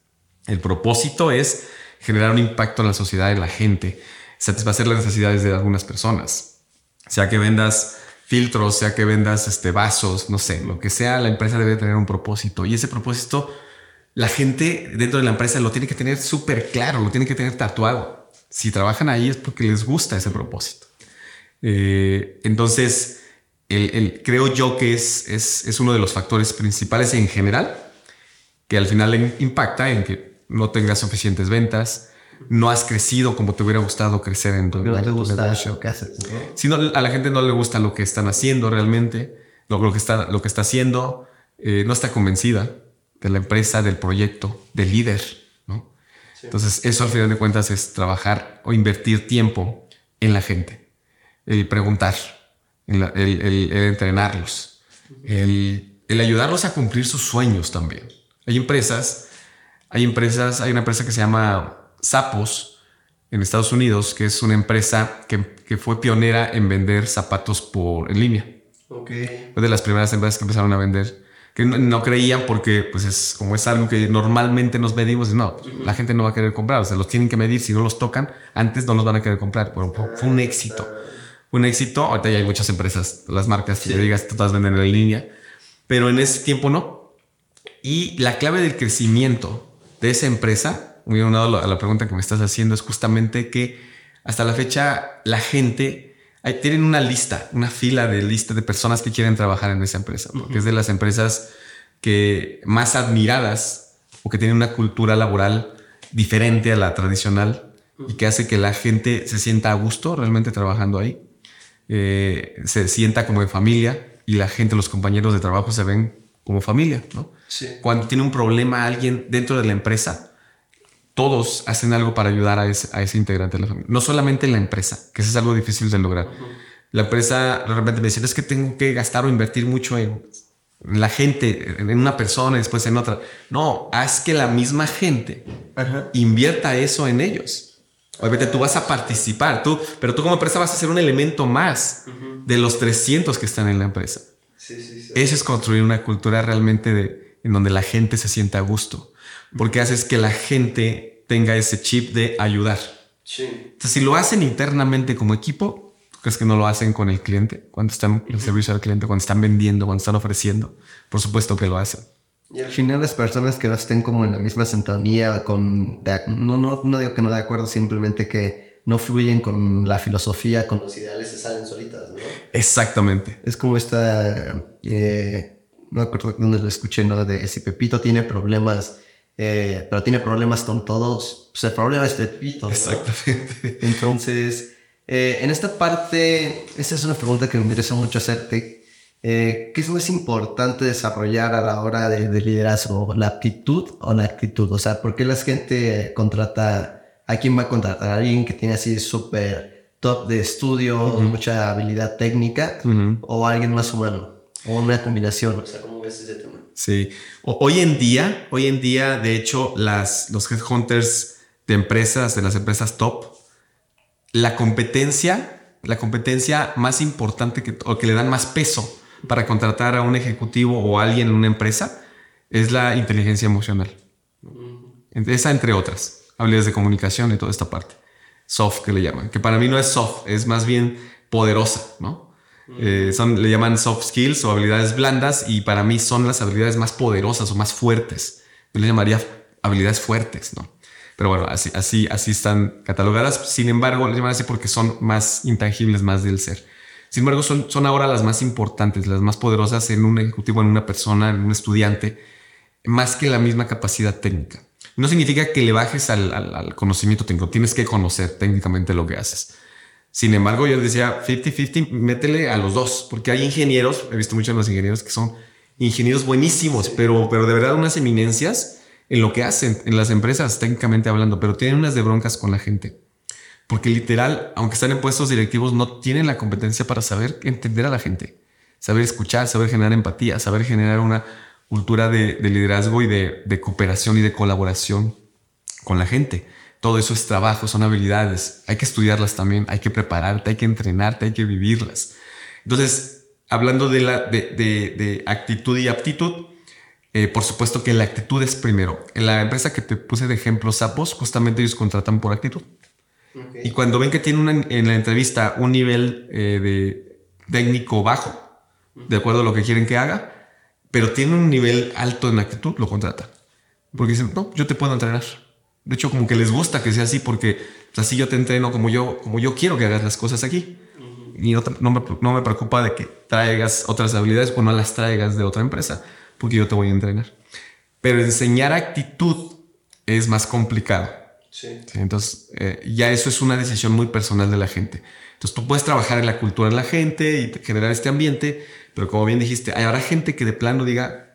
El propósito es generar un impacto en la sociedad, en la gente, satisfacer las necesidades de algunas personas. Sea que vendas filtros, sea que vendas este, vasos, no sé, lo que sea, la empresa debe tener un propósito. Y ese propósito la gente dentro de la empresa lo tiene que tener súper claro, lo tiene que tener tatuado. Si trabajan ahí es porque les gusta ese propósito. Eh, entonces, el, creo yo que es, es, es, uno de los factores principales en general que al final impacta en que no tengas suficientes ventas, no has crecido como te hubiera gustado crecer en tu, no te gusta negocio. Si no, a la gente no le gusta lo que están haciendo realmente, lo, lo que, está, lo que está haciendo, eh, no está convencida de la empresa, del proyecto, del líder. Entonces, eso al final de cuentas es trabajar o invertir tiempo en la gente, el preguntar, el, el, entrenarlos, el, el ayudarlos a cumplir sus sueños también. Hay empresas, hay empresas, hay una empresa que se llama Sapos en Estados Unidos, que es una empresa que, que fue pionera en vender zapatos por en línea. Okay. Fue de las primeras empresas que empezaron a vender que no, creían porque pues es como es algo que normalmente nos medimos, no, la gente no va a querer comprar, o sea, los tienen que medir, si no los tocan, antes no los van a querer comprar, pero fue un éxito, un éxito, ahorita ya hay muchas empresas, las marcas que digas, todas venden en línea, pero en ese tiempo no. Y la clave del crecimiento de esa empresa, muy unado a la pregunta que me estás haciendo, es justamente que hasta la fecha la gente tienen una lista, una fila de lista de personas que quieren trabajar en esa empresa, porque es de las empresas que más admiradas o que tienen una cultura laboral diferente a la tradicional y que hace que la gente se sienta a gusto realmente trabajando ahí, eh, se sienta como de familia y la gente, los compañeros de trabajo se ven como familia, ¿no? Cuando tiene un problema alguien dentro de la empresa, todos hacen algo para ayudar a ese, a ese integrante de la familia. No solamente la empresa, que eso es algo difícil de lograr. La empresa de repente me dice, es que tengo que gastar o invertir mucho en la gente, en una persona y después en otra. No, haz que la misma gente invierta eso en ellos. Obviamente tú vas a participar, tú, pero tú como empresa vas a ser un elemento más de los 300 que están en la empresa. Sí, sí, sí. Eso es construir una cultura realmente de, en donde la gente se sienta a gusto porque haces que la gente tenga ese chip de ayudar. Sí. Entonces, si lo hacen internamente como equipo, ¿crees que no lo hacen con el cliente? Cuando están en el servicio al cliente, cuando están vendiendo, cuando están ofreciendo, por supuesto que lo hacen. Y al final las personas que no estén como en la misma sintonía, con, no, no, no digo que no de acuerdo, simplemente que no fluyen con la filosofía, con los ideales, se salen solitas, ¿no? Exactamente. Es como esta, eh, no me acuerdo dónde lo escuché, ¿no? De si Pepito tiene problemas eh, pero tiene problemas con todos. Pues el problema es de Pito. Exactamente. Entonces, eh, en esta parte, esta es una pregunta que me interesa mucho hacerte. Eh, ¿Qué es más importante desarrollar a la hora de, liderazgo? ¿La aptitud o la actitud? O sea, ¿por qué la gente contrata? ¿A quién va a contratar? ¿A alguien que tiene así súper top de estudio, mucha habilidad técnica? ¿O alguien más humano? ¿O una combinación? O sea, ¿cómo ves ese tema? Sí. hoy en día, hoy en día, de hecho, las, los headhunters de empresas, de las empresas top, la competencia, la competencia más importante que, o que le dan más peso para contratar a un ejecutivo o a alguien en una empresa es la inteligencia emocional. Esa entre otras, habilidades de comunicación y toda esta parte. Soft que le llaman, que para mí no es soft, es más bien poderosa, ¿no? Eh, son, le llaman soft skills o habilidades blandas y para mí son las habilidades más poderosas o más fuertes. Yo le llamaría habilidades fuertes, ¿no? Pero bueno, así, así, están catalogadas. Sin embargo, le llaman así porque son más intangibles, más del ser. Sin embargo, son, son ahora las más importantes, las más poderosas en un ejecutivo, en una persona, en un estudiante, más que la misma capacidad técnica. No significa que le bajes al, al conocimiento técnico, tienes que conocer técnicamente lo que haces sin embargo, yo decía 50-50, métele a los dos, porque hay ingenieros, he visto muchos de los ingenieros que son ingenieros buenísimos, pero, pero de verdad unas eminencias en lo que hacen en las empresas, técnicamente hablando, pero tienen unas de broncas con la gente. Porque literal, aunque están en puestos directivos, no tienen la competencia para saber entender a la gente, saber escuchar, saber generar empatía, saber generar una cultura de, liderazgo y de, de cooperación y de colaboración con la gente. Todo eso es trabajo, son habilidades. Hay que estudiarlas también, hay que prepararte, hay que entrenarte, hay que vivirlas. Entonces, hablando de, la, de, actitud y aptitud, eh, por supuesto que la actitud es primero. En la empresa que te puse de ejemplo, Sapos, justamente ellos contratan por actitud. Y cuando ven que tienen en la entrevista un nivel eh, de técnico bajo, de acuerdo a lo que quieren que haga, pero tiene un nivel alto en actitud, lo contratan. Porque dicen, no, yo te puedo entrenar. De hecho, como que les gusta que sea así porque pues, así yo te entreno como yo, como yo quiero que hagas las cosas aquí. Y no, no, me, no me preocupa de que traigas otras habilidades o no las traigas de otra empresa, porque yo te voy a entrenar. Pero enseñar actitud es más complicado. Sí. Entonces, eh, ya eso es una decisión muy personal de la gente. Entonces, tú puedes trabajar en la cultura de la gente y generar este ambiente, pero como bien dijiste, habrá gente que de plano diga,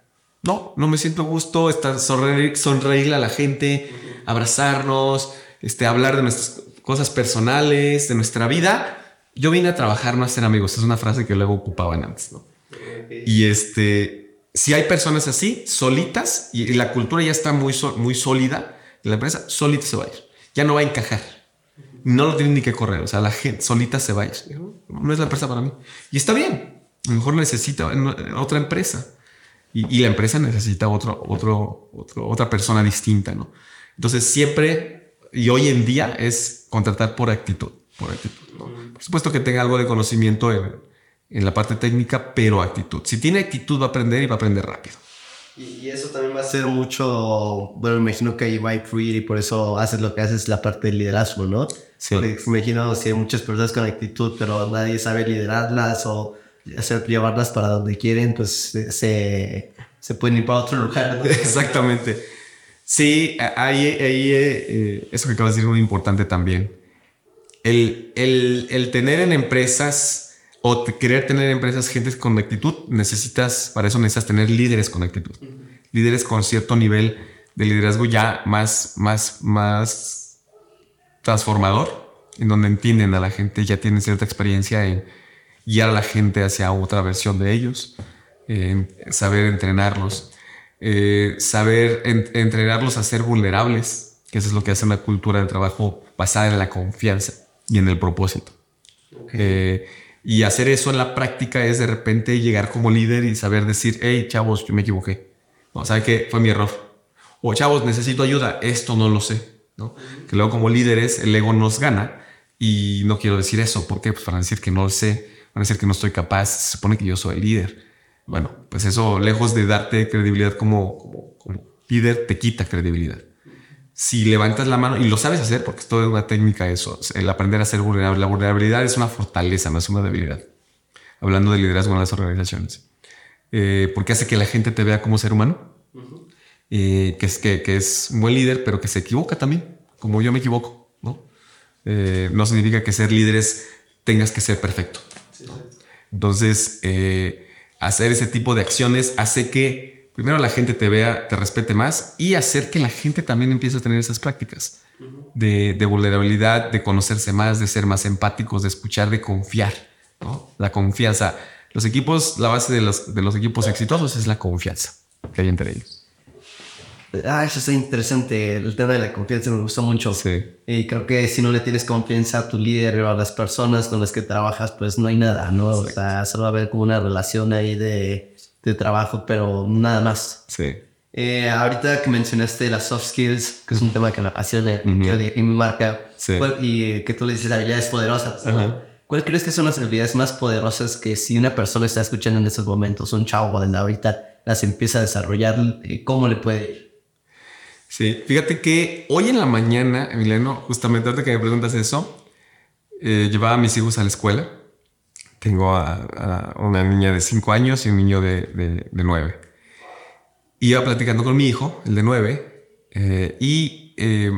no, no me siento gusto, estar sonreír, sonreírle a la gente, abrazarnos, este, hablar de nuestras cosas personales, de nuestra vida. Yo vine a trabajar, no a ser amigos. Es una frase que luego ocupaban antes, ¿no? Y este, si hay personas así, solitas, y la cultura ya está muy, muy sólida, la empresa solita se va a ir. Ya no va a encajar. No lo tienen ni que correr. O sea, la gente solita se va a ir. No es la empresa para mí. Y está bien. A lo mejor necesita otra empresa. Y, la empresa necesita otro, otro, otra persona distinta, ¿no? Entonces siempre y hoy en día es contratar por actitud. Por, actitud, por supuesto que tenga algo de conocimiento en, en la parte técnica, pero actitud. Si tiene actitud va a aprender y va a aprender rápido. Y, eso también va a ser mucho, bueno, me imagino que ahí va a influir y por eso haces lo que haces la parte del liderazgo, ¿no? Sí. me imagino que hay muchas personas con actitud, pero nadie sabe liderarlas o hacer llevarlas para donde quieren, pues se, se pueden ir para otro lugar. Exactamente. Sí, ahí, ahí eh, eso que acabas de decir es muy importante también. El, el, el tener en empresas o querer tener empresas, gente con actitud, necesitas, para eso necesitas tener líderes con actitud. Líderes con cierto nivel de liderazgo ya más, más, más transformador, en donde entienden a la gente, ya tienen cierta experiencia en guiar a la gente hacia otra versión de ellos, saber entrenarlos, eh, saber entrenarlos a ser vulnerables, que eso es lo que hace una cultura de trabajo basada en la confianza y en el propósito. Eh, y hacer eso en la práctica es de repente llegar como líder y saber decir, hey, chavos, yo me equivoqué. No, ¿sabe qué? Fue mi error. O chavos, necesito ayuda. Esto no lo sé. ¿no? Que luego como líderes el ego nos gana y no quiero decir eso. ¿Por qué? Pues para decir que no lo sé, para decir que no estoy capaz. Se supone que yo soy el líder. Bueno, pues eso, lejos de darte credibilidad como, como, como líder, te quita credibilidad si levantas la mano y lo sabes hacer, porque es toda una técnica eso, el aprender a ser vulnerable. La vulnerabilidad es una fortaleza, no es una debilidad. Hablando de liderazgo en las organizaciones. Eh, porque hace que la gente te vea como ser humano, eh, que, es, que, que, es un buen líder, pero que se equivoca también, como yo me equivoco. No, eh, no significa que ser líderes tengas que ser perfecto. Entonces, hacer ese tipo de acciones hace que primero la gente te vea, te respete más y hacer que la gente también empiece a tener esas prácticas de, vulnerabilidad, de conocerse más, de ser más empáticos, de escuchar, de confiar. La confianza. Los equipos, la base de los, de los equipos exitosos es la confianza que hay entre ellos. Ah, eso es interesante. El tema de la confianza me gusta mucho. Sí. Y creo que si no le tienes confianza a tu líder o a las personas con las que trabajas, pues no hay nada, ¿no? O sea, solo va a haber como una relación ahí de de trabajo, pero nada más. Sí. Eh, ahorita que mencionaste las soft skills, que es un tema que me apasiona y me marca, y que tú le dices habilidades poderosas. ¿Cuál crees que son las habilidades más poderosas que si una persona está escuchando en estos momentos, un chavo de ahorita, las empieza a desarrollar, eh, cómo le puede ir? Sí, fíjate que hoy en la mañana, Emiliano, justamente ahorita que me preguntas eso, eh, llevaba a mis hijos a la escuela tengo a, una niña de 5 años y un niño de, 9. Iba platicando con mi hijo, el de 9, eh, y eh,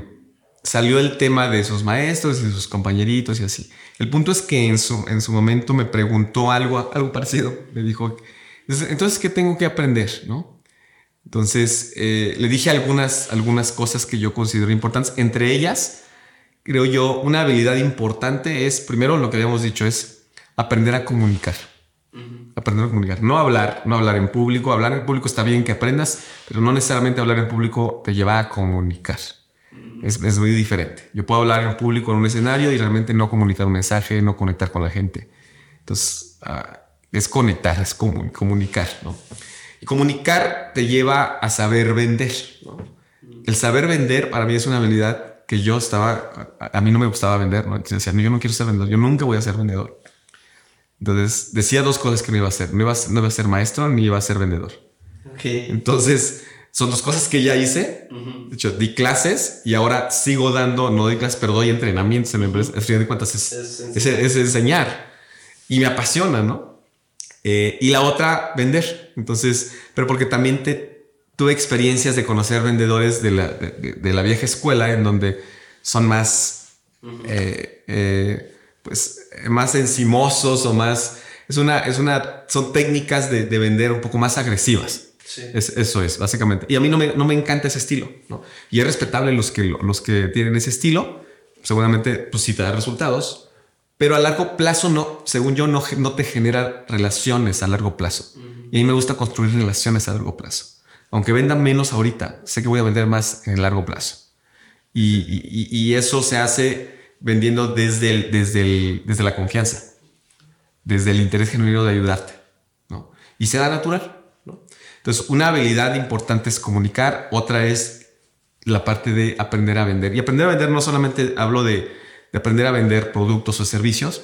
salió el tema de sus maestros y sus compañeritos y así. El punto es que en su, en su momento me preguntó algo, algo parecido. Me dijo, entonces, ¿qué tengo que aprender? ¿No? Entonces, eh, le dije algunas, algunas cosas que yo considero importantes. Entre ellas, creo yo, una habilidad importante es, primero lo que habíamos dicho, es aprender a comunicar. Aprender a comunicar. No hablar, no hablar en público. Hablar en público está bien que aprendas, pero no necesariamente hablar en público te lleva a comunicar. es, es, muy diferente. Yo puedo hablar en público en un escenario y realmente no comunicar un mensaje, no conectar con la gente. Entonces, ah, es conectar, es comunicar. ¿no? Y comunicar te lleva a saber vender. El saber vender para mí es una habilidad que yo estaba, a, mí no me gustaba vender. ¿no? Decía, yo no quiero ser vendedor, yo nunca voy a ser vendedor. Entonces decía dos cosas que no iba a hacer. No iba a, no iba a ser maestro ni iba a ser vendedor. Okay. Entonces son dos cosas que ya hice. De hecho, di clases y ahora sigo dando, no di clases, pero doy entrenamientos en la empresa. Al final de cuentas es, es, es, enseñar. Y me apasiona, ¿no? Eh, y la otra, vender. Entonces, pero porque también te, tuve experiencias de conocer vendedores de la, de, la vieja escuela en donde son más, eh, eh, pues, más encimosos o más... Es una, es una, son técnicas de, de vender un poco más agresivas eso es, básicamente. Y a mí no me, no me encanta ese estilo. ¿no? Y es respetable los que, los que tienen ese estilo. Seguramente, pues sí te da resultados. Pero a largo plazo, no, según yo, no, no te genera relaciones a largo plazo. Y a mí me gusta construir relaciones a largo plazo. Aunque venda menos ahorita, sé que voy a vender más en largo plazo. Y, y, eso se hace vendiendo desde, el, desde, el, desde la confianza, desde el interés genuino de ayudarte. ¿no? Y se da natural. Entonces, una habilidad importante es comunicar, otra es la parte de aprender a vender. Y aprender a vender no solamente hablo de, aprender a vender productos o servicios,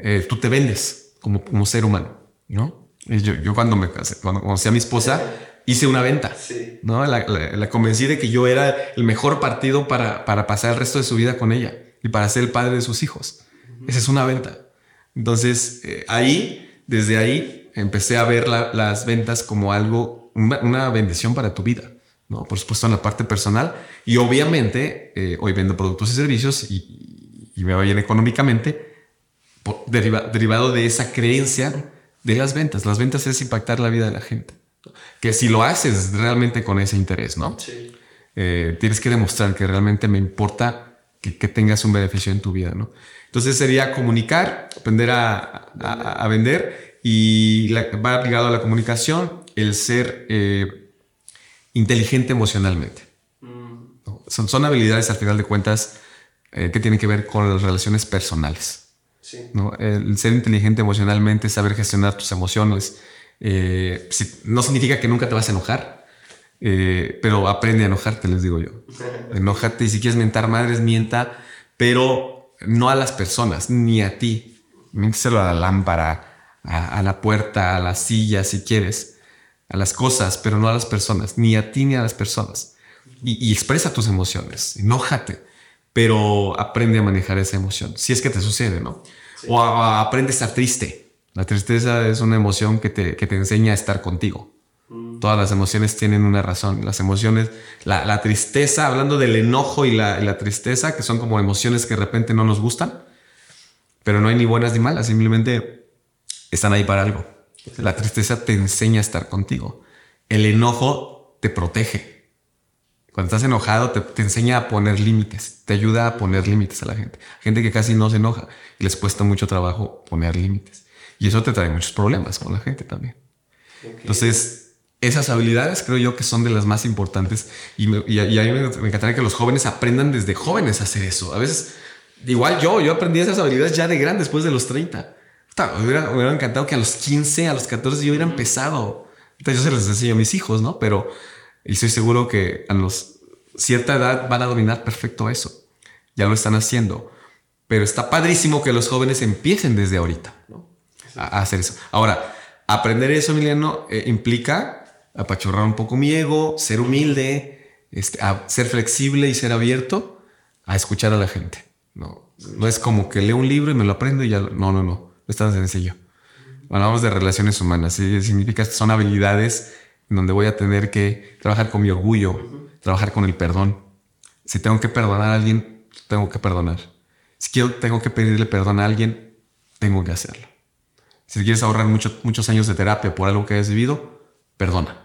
eh, tú te vendes como, como ser humano, ¿no? Yo, yo, cuando me casé, cuando conocí a mi esposa, hice una venta, ¿no? La, convencí de que yo era el mejor partido para, para pasar el resto de su vida con ella y para ser el padre de sus hijos. Esa es una venta. Entonces, eh, ahí, desde ahí, empecé a ver las ventas como algo, una, bendición para tu vida. ¿no? Por supuesto, en la parte personal. Y obviamente, eh, hoy vendo productos y servicios y, me va bien económicamente, derivado de esa creencia de las ventas. Las ventas es impactar la vida de la gente. Que si lo haces realmente con ese interés, ¿no? Eh, tienes que demostrar que realmente me importa que, tengas un beneficio en tu vida, ¿no? Entonces sería comunicar, aprender a, a vender y va ligado a la comunicación, el ser eh, inteligente emocionalmente. Mm. Son, son, habilidades, al final de cuentas, eh, que tienen que ver con las relaciones personales. ¿no? El ser inteligente emocionalmente, saber gestionar tus emociones, eh, no significa que nunca te vas a enojar, pero aprende a enojarte, les digo yo. Enójate y si quieres mentar madres, mienta, pero no a las personas, ni a ti. Miénteselo a la lámpara, a, la puerta, a la silla, si quieres, a las cosas, pero no a las personas, ni a ti ni a las personas. Y, expresa tus emociones, enójate, pero aprende a manejar esa emoción, si es que te sucede, ¿no? O aprende a estar triste. La tristeza es una emoción que te, que te enseña a estar contigo. Mm. Todas las emociones tienen una razón. Las emociones, la, tristeza, hablando del enojo y la, y la, tristeza, que son como emociones que de repente no nos gustan, pero no hay ni buenas ni malas, simplemente están ahí para algo. La tristeza te enseña a estar contigo. El enojo te protege. Cuando estás enojado te, enseña a poner límites, te ayuda a poner límites a la gente. Gente que casi no se enoja y les cuesta mucho trabajo poner límites. Y eso te trae muchos problemas con la gente también. Entonces, esas habilidades creo yo que son de las más importantes y, a mí me, me encantaría que los jóvenes aprendan desde jóvenes a hacer eso. A veces, igual yo, yo aprendí esas habilidades ya de gran después de los 30 me hubiera, encantado que a los 15, a los 14 yo hubiera empezado. Entonces yo se les enseño a mis hijos, ¿no? Pero y estoy seguro que a los cierta edad van a dominar perfecto eso. Ya lo están haciendo. Pero está padrísimo que los jóvenes empiecen desde ahorita ¿no? a, hacer eso. Ahora, aprender eso, Emiliano, eh, implica apachurrar un poco mi ego, ser humilde, este, ser flexible y ser abierto a escuchar a la gente. No, no es como que leo un libro y me lo aprendo y ya. No, no, no es tan sencillo. Hablamos de relaciones humanas. Significa que son habilidades donde voy a tener que trabajar con mi orgullo, trabajar con el perdón. Si tengo que perdonar a alguien, tengo que perdonar. Si quiero, tengo que pedirle perdón a alguien, tengo que hacerlo. Si quieres ahorrar muchos años de terapia por algo que hayas vivido, perdona.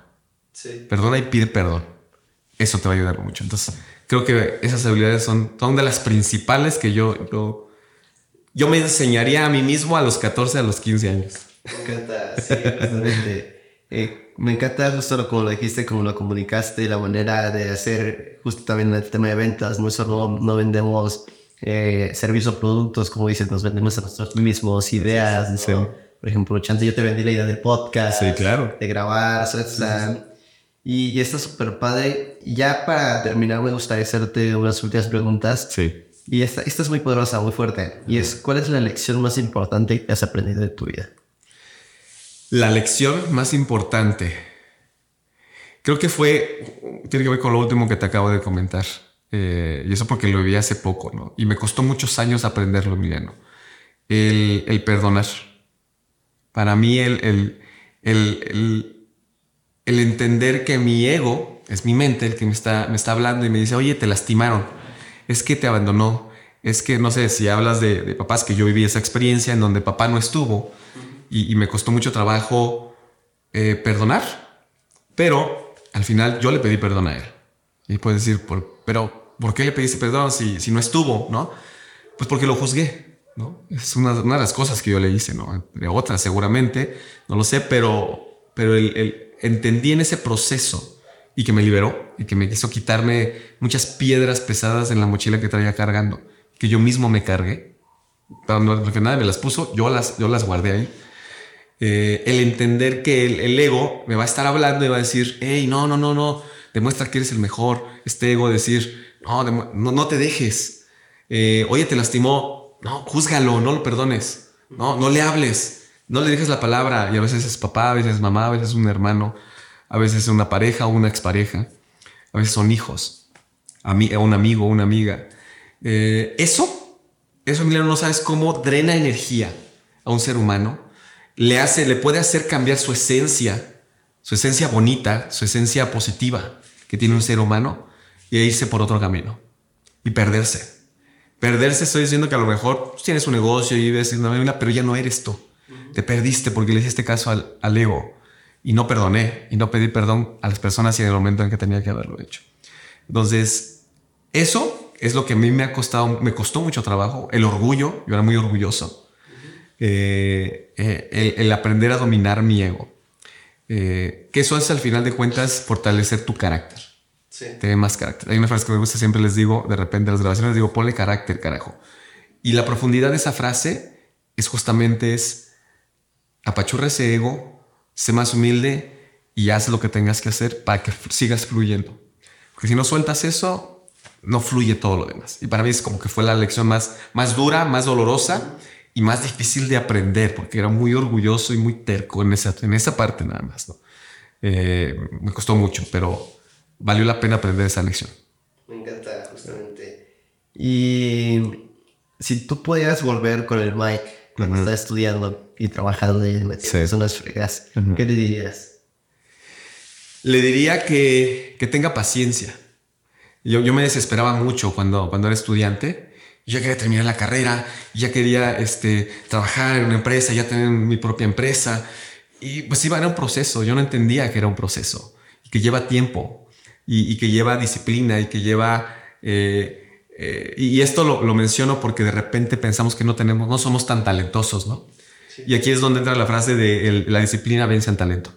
Perdona y pide perdón. Eso te va a ayudar mucho. Entonces, creo que esas habilidades son, son de las principales que yo, yo yo me enseñaría a mí mismo a los 14, a los 15 años. Me encanta, sí, eh, me encanta justo como lo dijiste, como lo comunicaste, la manera de hacer justo también el tema de ventas. No solo no vendemos eh, servicios o productos, como dices, nos vendemos a nosotros mismos, ideas. Por ejemplo, Chante, yo te vendí la idea del podcast. Sí, claro. De grabar, y, y está súper padre. Ya para terminar, me gustaría hacerte unas últimas preguntas. Sí. Y esta, esta es muy poderosa, muy fuerte. Y es, ¿cuál es la lección más importante que has aprendido de tu vida? La lección más importante. Creo que fue, tiene que ver con lo último que te acabo de comentar. Eh, y eso porque lo viví hace poco. Y me costó muchos años aprenderlo, Emiliano. El, perdonar. Para mí, el, el, el, el, entender que mi ego es mi mente el que me está, me está hablando y me dice, oye, te lastimaron, es que te abandonó, es que, no sé, si hablas de, de papás, que yo viví esa experiencia en donde papá no estuvo y, y me costó mucho trabajo eh, perdonar, pero al final yo le pedí perdón a él. Y puedes decir, por, pero ¿por qué le pediste perdón si, si no estuvo? ¿no? Pues porque lo juzgué. ¿no? Es una, una, de las cosas que yo le hice, ¿no? entre otras seguramente, no lo sé, pero, pero el, el, entendí en ese proceso y que me liberó y que me hizo quitarme muchas piedras pesadas en la mochila que traía cargando, que yo mismo me cargué, porque nadie me las puso, yo las, yo las guardé ahí. Eh, el entender que el, ego me va a estar hablando y va a decir, hey, no, no, no, no, demuestra que eres el mejor. Este ego decir, no, no, no te dejes. Eh, oye, te lastimó. No, júzgalo, no lo perdones. No, no le hables. No le dejes la palabra. Y a veces es papá, a veces es mamá, a veces es un hermano, a veces es una pareja o una expareja. A veces son hijos, a mí, a un amigo, una amiga. Eh, eso, eso, Emiliano, no sabes cómo drena energía a un ser humano. Le hace, le puede hacer cambiar su esencia, su esencia bonita, su esencia positiva que tiene un ser humano y irse por otro camino y perderse. Perderse, estoy diciendo que a lo mejor pues, tienes un negocio y ves una vida, pero ya no eres tú. Te perdiste porque le hiciste caso al, al, ego y no perdoné y no pedí perdón a las personas y en el momento en que tenía que haberlo hecho. Entonces, eso es lo que a mí me ha costado, me costó mucho trabajo, el orgullo, yo era muy orgulloso, eh, eh, el, el, aprender a dominar mi ego. Eh, que eso es al final de cuentas fortalecer tu carácter. Sí. Tener más carácter. Hay una frase que me gusta, siempre les digo, de repente en las grabaciones les digo, ponle carácter, carajo. Y la profundidad de esa frase es justamente es, apachurra ese ego, sé más humilde y haz lo que tengas que hacer para que sigas fluyendo. Porque si no sueltas eso, no fluye todo lo demás. Y para mí es como que fue la lección más, más dura, más dolorosa y más difícil de aprender, porque era muy orgulloso y muy terco en esa, en esa parte nada más. ¿no? Eh, me costó mucho, pero valió la pena aprender esa lección. Me encanta, justamente. Y si tú pudieras volver con el Mike cuando uh -huh. está estudiando y trabajando en sí. unas fregas, uh -huh. ¿qué le dirías? Le diría que, que tenga paciencia. Yo, yo me desesperaba mucho cuando, cuando era estudiante. Yo ya quería terminar la carrera, ya quería este, trabajar en una empresa, ya tener mi propia empresa. Y pues iba, era un proceso. Yo no entendía que era un proceso y que lleva tiempo y, y que lleva disciplina y que lleva... Eh, eh, y esto lo, lo, menciono porque de repente pensamos que no tenemos, no somos tan talentosos, ¿no? Sí. Y aquí es donde entra la frase de el, la disciplina vence al talento.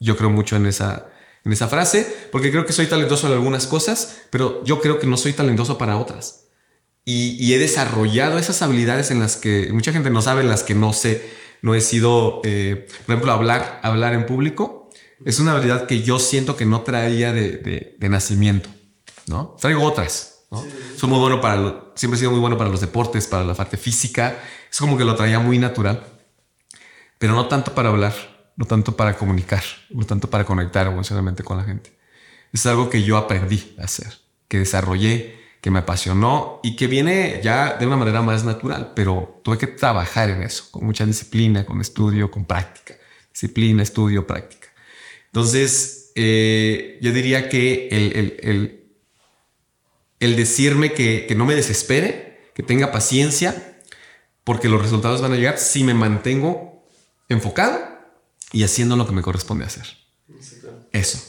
Yo creo mucho en esa, en esa frase porque creo que soy talentoso en algunas cosas, pero yo creo que no soy talentoso para otras. Y, y he desarrollado esas habilidades en las que mucha gente no sabe, en las que no sé, no he sido, eh, por ejemplo, hablar, hablar en público. Es una habilidad que yo siento que no traía de, de, de nacimiento, ¿no? Traigo otras, ¿no? Sí. Soy muy bueno para, lo, siempre he sido muy bueno para los deportes, para la parte física. Es como que lo traía muy natural, pero no tanto para hablar, no tanto para comunicar, no tanto para conectar emocionalmente con la gente. Es algo que yo aprendí a hacer, que desarrollé, que me apasionó y que viene ya de una manera más natural, pero tuve que trabajar en eso, con mucha disciplina, con estudio, con práctica. Disciplina, estudio, práctica. Entonces, eh, yo diría que el, el, el, el decirme que, que, no me desespere, que tenga paciencia, porque los resultados van a llegar si me mantengo enfocado y haciendo lo que me corresponde hacer. Eso.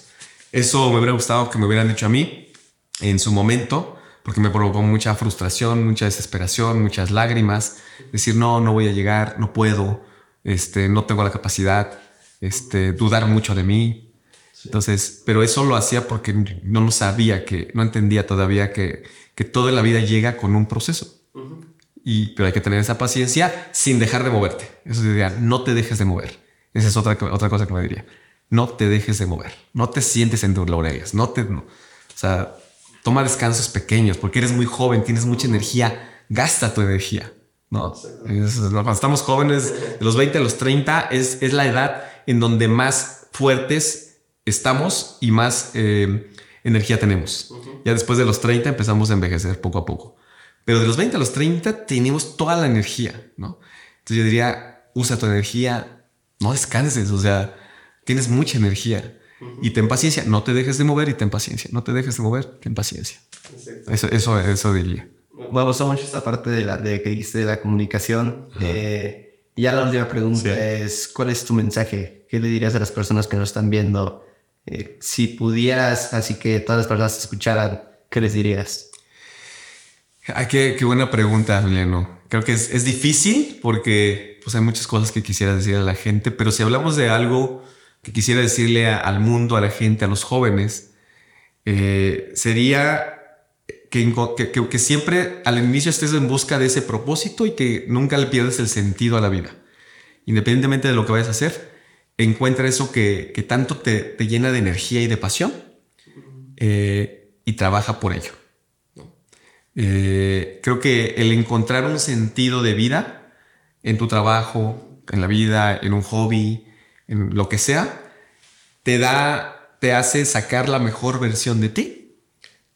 Eso me hubiera gustado que me hubieran dicho a mí en su momento, porque me provocó mucha frustración, mucha desesperación, muchas lágrimas. Decir, no, no voy a llegar, no puedo, este, no tengo la capacidad, este, dudar mucho de mí. Sí. Entonces, pero eso lo hacía porque no lo sabía, que no entendía todavía que, que toda la vida llega con un proceso. Uh -huh. y, pero hay que tener esa paciencia sin dejar de moverte. Eso diría, no te dejes de mover. Esa es otra, otra cosa que me diría. No te dejes de mover. No te sientes en tus laureles. No te, no. O sea, toma descansos pequeños porque eres muy joven, tienes mucha energía. Gasta tu energía. No, es, cuando estamos jóvenes, de los 20 a los 30, es, es la edad en donde más fuertes estamos y más eh, energía tenemos. Ya después de los 30 empezamos a envejecer poco a poco. Pero de los 20 a los 30 tenemos toda la energía, ¿no? Entonces yo diría, usa tu energía, no descanses, o sea, tienes mucha energía. Y ten paciencia, no te dejes de mover y ten paciencia. No te dejes de mover, ten paciencia. Eso, eso, eso diría. Me gustó mucho esta parte de, la, de que dijiste de la comunicación. Eh, ya la última pregunta es, ¿cuál es tu mensaje? ¿Qué le dirías a las personas que nos están viendo? Eh, si pudieras, así que todas las personas te escucharan, ¿qué les dirías? Ay, qué, qué buena pregunta, Emiliano. Creo que es, es, difícil porque pues, hay muchas cosas que quisiera decir a la gente, pero si hablamos de algo que quisiera decirle al mundo, a la gente, a los jóvenes, eh, sería que, siempre al inicio estés en busca de ese propósito y que nunca le pierdas el sentido a la vida. Independientemente de lo que vayas a hacer, encuentra eso que, que tanto te, te, llena de energía y de pasión eh, y trabaja por ello. Eh, creo que el encontrar un sentido de vida en tu trabajo, en la vida, en un hobby, en lo que sea, te da, te hace sacar la mejor versión de ti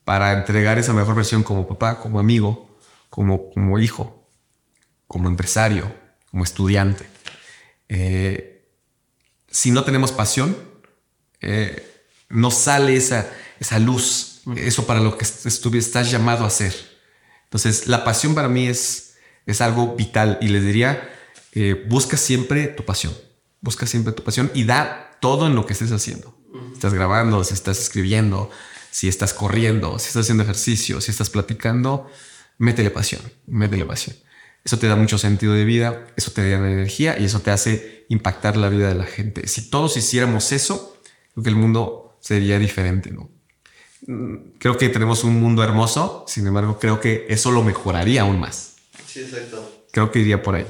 para entregar esa mejor versión como papá, como amigo, como, como hijo, como empresario, como estudiante. Eh, si no tenemos pasión, eh, no sale esa, esa luz, eso para lo que estás llamado a hacer. Entonces, la pasión para mí es, es algo vital y les diría, eh, busca siempre tu pasión, busca siempre tu pasión y da todo en lo que estés haciendo. Si estás grabando, si estás escribiendo, si estás corriendo, si estás haciendo ejercicio, si estás platicando, métele pasión, métele pasión. Eso te da mucho sentido de vida, eso te da energía y eso te hace impactar la vida de la gente. Si todos hiciéramos eso, creo que el mundo sería diferente, ¿no? Mm, creo que tenemos un mundo hermoso, sin embargo, creo que eso lo mejoraría aún más. Sí, exacto. Creo que iría por ahí.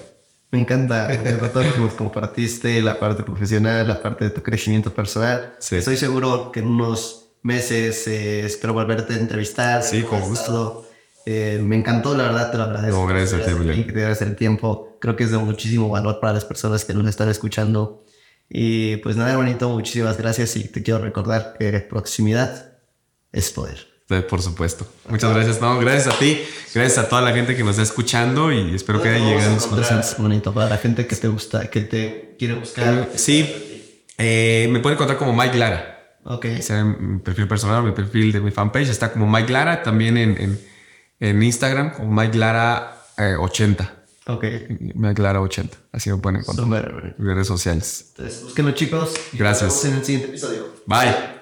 Me encanta todo lo que compartiste, la parte profesional, la parte de tu crecimiento personal. Estoy seguro que en unos meses eh, espero volverte a entrevistar. Sí, con gusto. Eh, me encantó, la verdad, te lo agradezco. No, gracias a ti, Que te el tiempo. Creo que es de muchísimo valor para las personas que nos están escuchando. Y pues nada, bonito, muchísimas gracias y te quiero recordar que proximidad es poder. Por supuesto. Muchas gracias. No, gracias a ti. Gracias a toda la gente que nos está escuchando y espero que haya llegado. bonito para la gente que te gusta, que te quiere buscar. Sí. Eh, me pueden encontrar como Mike Lara. Ok. Ese mi perfil personal, mi perfil de mi fanpage está como Mike Lara. También en en Instagram como Mike Lara 80. Eh, ok. Mike Lara 80. Así me pueden encontrar. En redes sociales. Entonces, búsquenlo chicos. Gracias. en el siguiente episodio. Bye.